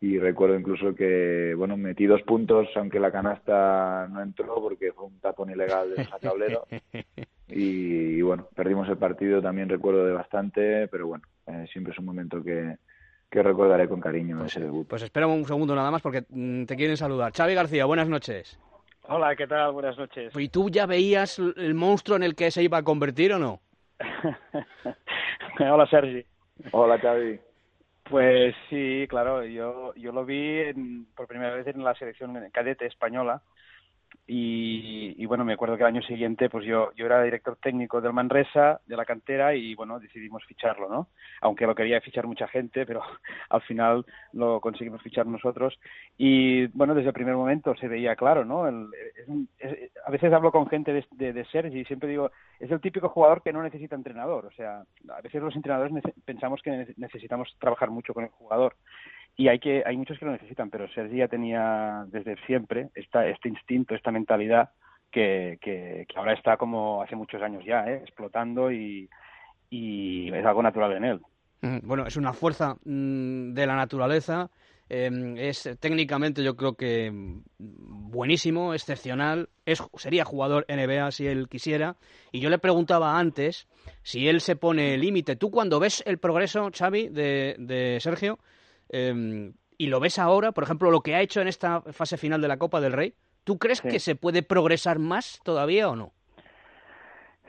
Y recuerdo incluso que, bueno, metí dos puntos, aunque la canasta no entró porque fue un tapón ilegal del tablero. [LAUGHS] Y, y, bueno, perdimos el partido, también recuerdo de bastante, pero bueno, eh, siempre es un momento que, que recordaré con cariño ese debut. Pues espera un segundo nada más porque mm, te quieren saludar. Xavi García, buenas noches. Hola, ¿qué tal? Buenas noches. ¿Y tú ya veías el monstruo en el que se iba a convertir o no? [LAUGHS] Hola, Sergi. Hola, Xavi. Pues sí, claro, yo, yo lo vi en, por primera vez en la selección cadete española y, y, bueno, me acuerdo que el año siguiente pues yo, yo era director técnico del Manresa, de la cantera, y bueno, decidimos ficharlo, ¿no? Aunque lo quería fichar mucha gente, pero [LAUGHS] al final lo conseguimos fichar nosotros. Y bueno, desde el primer momento se veía claro, ¿no? El, a veces hablo con gente de, de, de Sergi y siempre digo, es el típico jugador que no necesita entrenador. O sea, a veces los entrenadores pensamos que necesitamos trabajar mucho con el jugador y hay que hay muchos que lo necesitan pero Sergi ya tenía desde siempre esta, este instinto esta mentalidad que, que, ahora está como hace muchos años ya ¿eh? explotando y, es algo natural en él bueno es una fuerza mmm, de la naturaleza eh, es técnicamente yo creo que buenísimo, excepcional, es, sería jugador NBA si él quisiera. Y yo le preguntaba antes si él se pone límite. Tú cuando ves el progreso, Xavi, de, de Sergio, eh, y lo ves ahora, por ejemplo, lo que ha hecho en esta fase final de la Copa del Rey, ¿tú crees sí. que se puede progresar más todavía o no?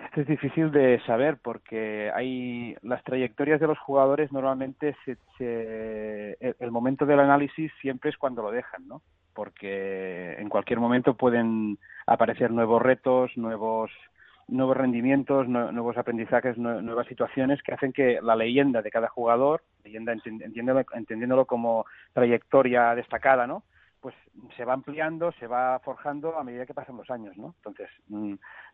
Esto es difícil de saber porque hay las trayectorias de los jugadores normalmente se, se, el momento del análisis siempre es cuando lo dejan, ¿no? Porque en cualquier momento pueden aparecer nuevos retos, nuevos nuevos rendimientos, nuevos aprendizajes, nuevas situaciones que hacen que la leyenda de cada jugador, leyenda entendiéndolo, entendiéndolo como trayectoria destacada, ¿no? Pues se va ampliando, se va forjando a medida que pasan los años, ¿no? Entonces,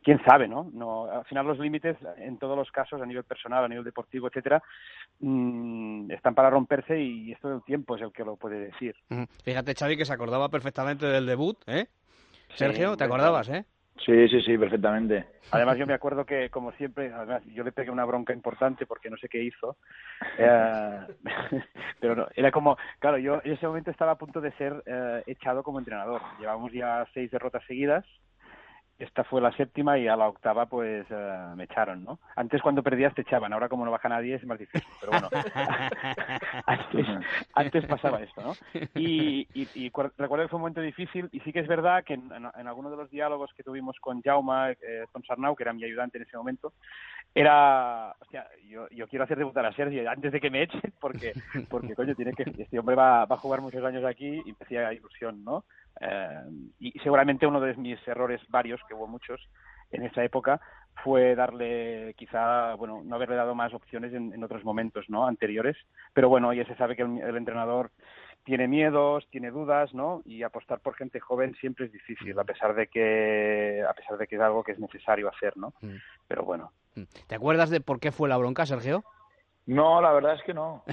quién sabe, ¿no? no al final los límites, en todos los casos, a nivel personal, a nivel deportivo, etcétera, mmm, están para romperse y esto del tiempo es el que lo puede decir. Fíjate, Xavi, que se acordaba perfectamente del debut, ¿eh? Sergio, sí, ¿te acordabas, eh? Sí, sí, sí, perfectamente. Además, yo me acuerdo que, como siempre, además, yo le pegué una bronca importante porque no sé qué hizo. Eh, [LAUGHS] pero no, era como, claro, yo en ese momento estaba a punto de ser eh, echado como entrenador. Llevamos ya seis derrotas seguidas. Esta fue la séptima y a la octava pues uh, me echaron, ¿no? Antes cuando perdías te echaban, ahora como no baja nadie es más difícil, pero bueno, [LAUGHS] antes, antes pasaba esto, ¿no? Y, y, y, recuerdo que fue un momento difícil y sí que es verdad que en, en, en alguno de los diálogos que tuvimos con Jaume, eh, con Sarnau, que era mi ayudante en ese momento, era, hostia, yo, yo quiero hacer debutar a Sergio antes de que me echen porque, porque coño, tiene que, este hombre va, va a jugar muchos años aquí y me hacía ilusión, ¿no? Eh, y seguramente uno de mis errores varios, que hubo muchos en esa época, fue darle quizá, bueno, no haberle dado más opciones en, en otros momentos, ¿no? Anteriores. Pero bueno, ya se sabe que el, el, entrenador tiene miedos, tiene dudas, ¿no? Y apostar por gente joven siempre es difícil, a pesar de que, a pesar de que es algo que es necesario hacer, ¿no? Mm. Pero bueno. ¿Te acuerdas de por qué fue la bronca, Sergio? No, la verdad es que no.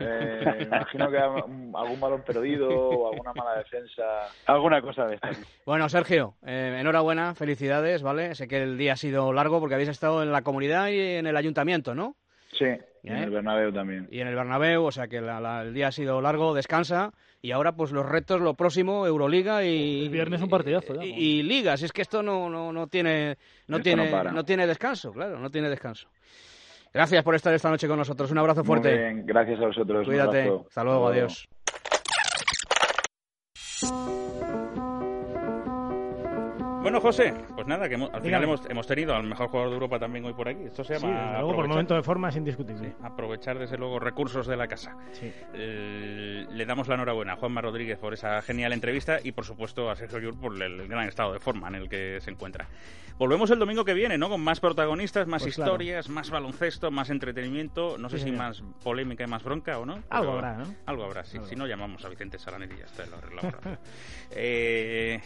Eh, me imagino que algún balón perdido o alguna mala defensa. Alguna cosa de esta. Bueno, Sergio, eh, enhorabuena, felicidades, ¿vale? Sé que el día ha sido largo porque habéis estado en la comunidad y en el ayuntamiento, ¿no? Sí, ¿Eh? en el Bernabéu también. Y en el Bernabéu, o sea que la, la, el día ha sido largo, descansa. Y ahora, pues los retos, lo próximo, Euroliga y. El viernes un partidazo, ya, y, y, ligas. Es que esto no, no, no tiene, no tiene, no, no tiene descanso, claro, no tiene descanso. Gracias por estar esta noche con nosotros. Un abrazo fuerte. Muy bien, gracias a vosotros. Cuídate. Hasta luego, adiós. Bueno, José, pues nada, que hemos, al final hemos, hemos, tenido al mejor jugador de Europa también hoy por aquí. Esto se llama. Sí, luego por momento de forma es indiscutible. Sí, aprovechar desde luego recursos de la casa. Sí. Eh, le damos la enhorabuena a Juanma Rodríguez por esa genial entrevista y por supuesto a Sergio Yur por el, el, gran estado de forma en el que se encuentra. Volvemos el domingo que viene, ¿no? Con más protagonistas, más pues historias, claro. más baloncesto, más entretenimiento. No sé si más polémica y más bronca o no. Algo habrá, ¿no? Algo habrá, sí. Algo. Si no, llamamos a Vicente Saranelli y ya está, lo [LAUGHS] eh,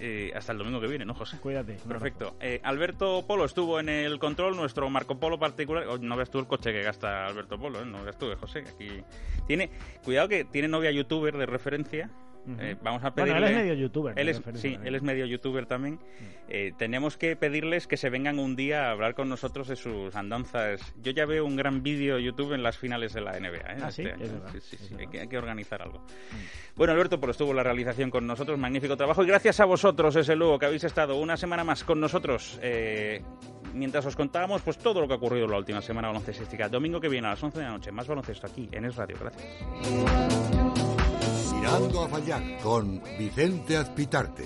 eh, hasta el domingo que viene, ¿no, José? Cuídate. Perfecto. Eh, Alberto Polo estuvo en el control, nuestro Marco Polo particular. Oh, no veas tú el coche que gasta Alberto Polo, ¿eh? no veas tú, José. Aquí tiene, cuidado que tiene novia youtuber de referencia Eh, vamos a pedirle... Bueno, él es medio youtuber. Él es, sí, él es medio youtuber también. Eh, tenemos que pedirles que se vengan un día a hablar con nosotros de sus andanzas. Yo ya veo un gran vídeo YouTube en las finales de la NBA. ¿eh? Ah, sí, Este es año. verdad, sí, sí, es sí, Hay, que, hay que organizar algo. Bueno, Alberto, pues estuvo la realización con nosotros. Magnífico trabajo. Y gracias a vosotros, desde luego, que habéis estado una semana más con nosotros. eh, mientras os contábamos pues todo lo que ha ocurrido la última semana baloncestística. Domingo que viene a las 11 de la noche. Más baloncesto aquí en Es Radio. Gracias. Tirando a fallar con Vicente Azpitarte.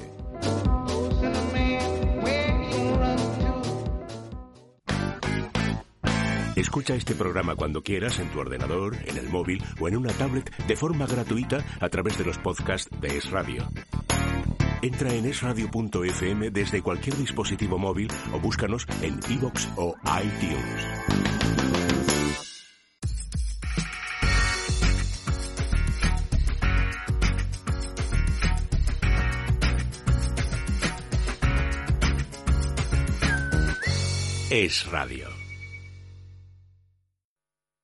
Escucha este programa cuando quieras en tu ordenador, en el móvil o en una tablet de forma gratuita a través de los podcasts de Es Radio. Entra en esradio.fm desde cualquier dispositivo móvil o búscanos en iVoox o iTunes. Es Radio.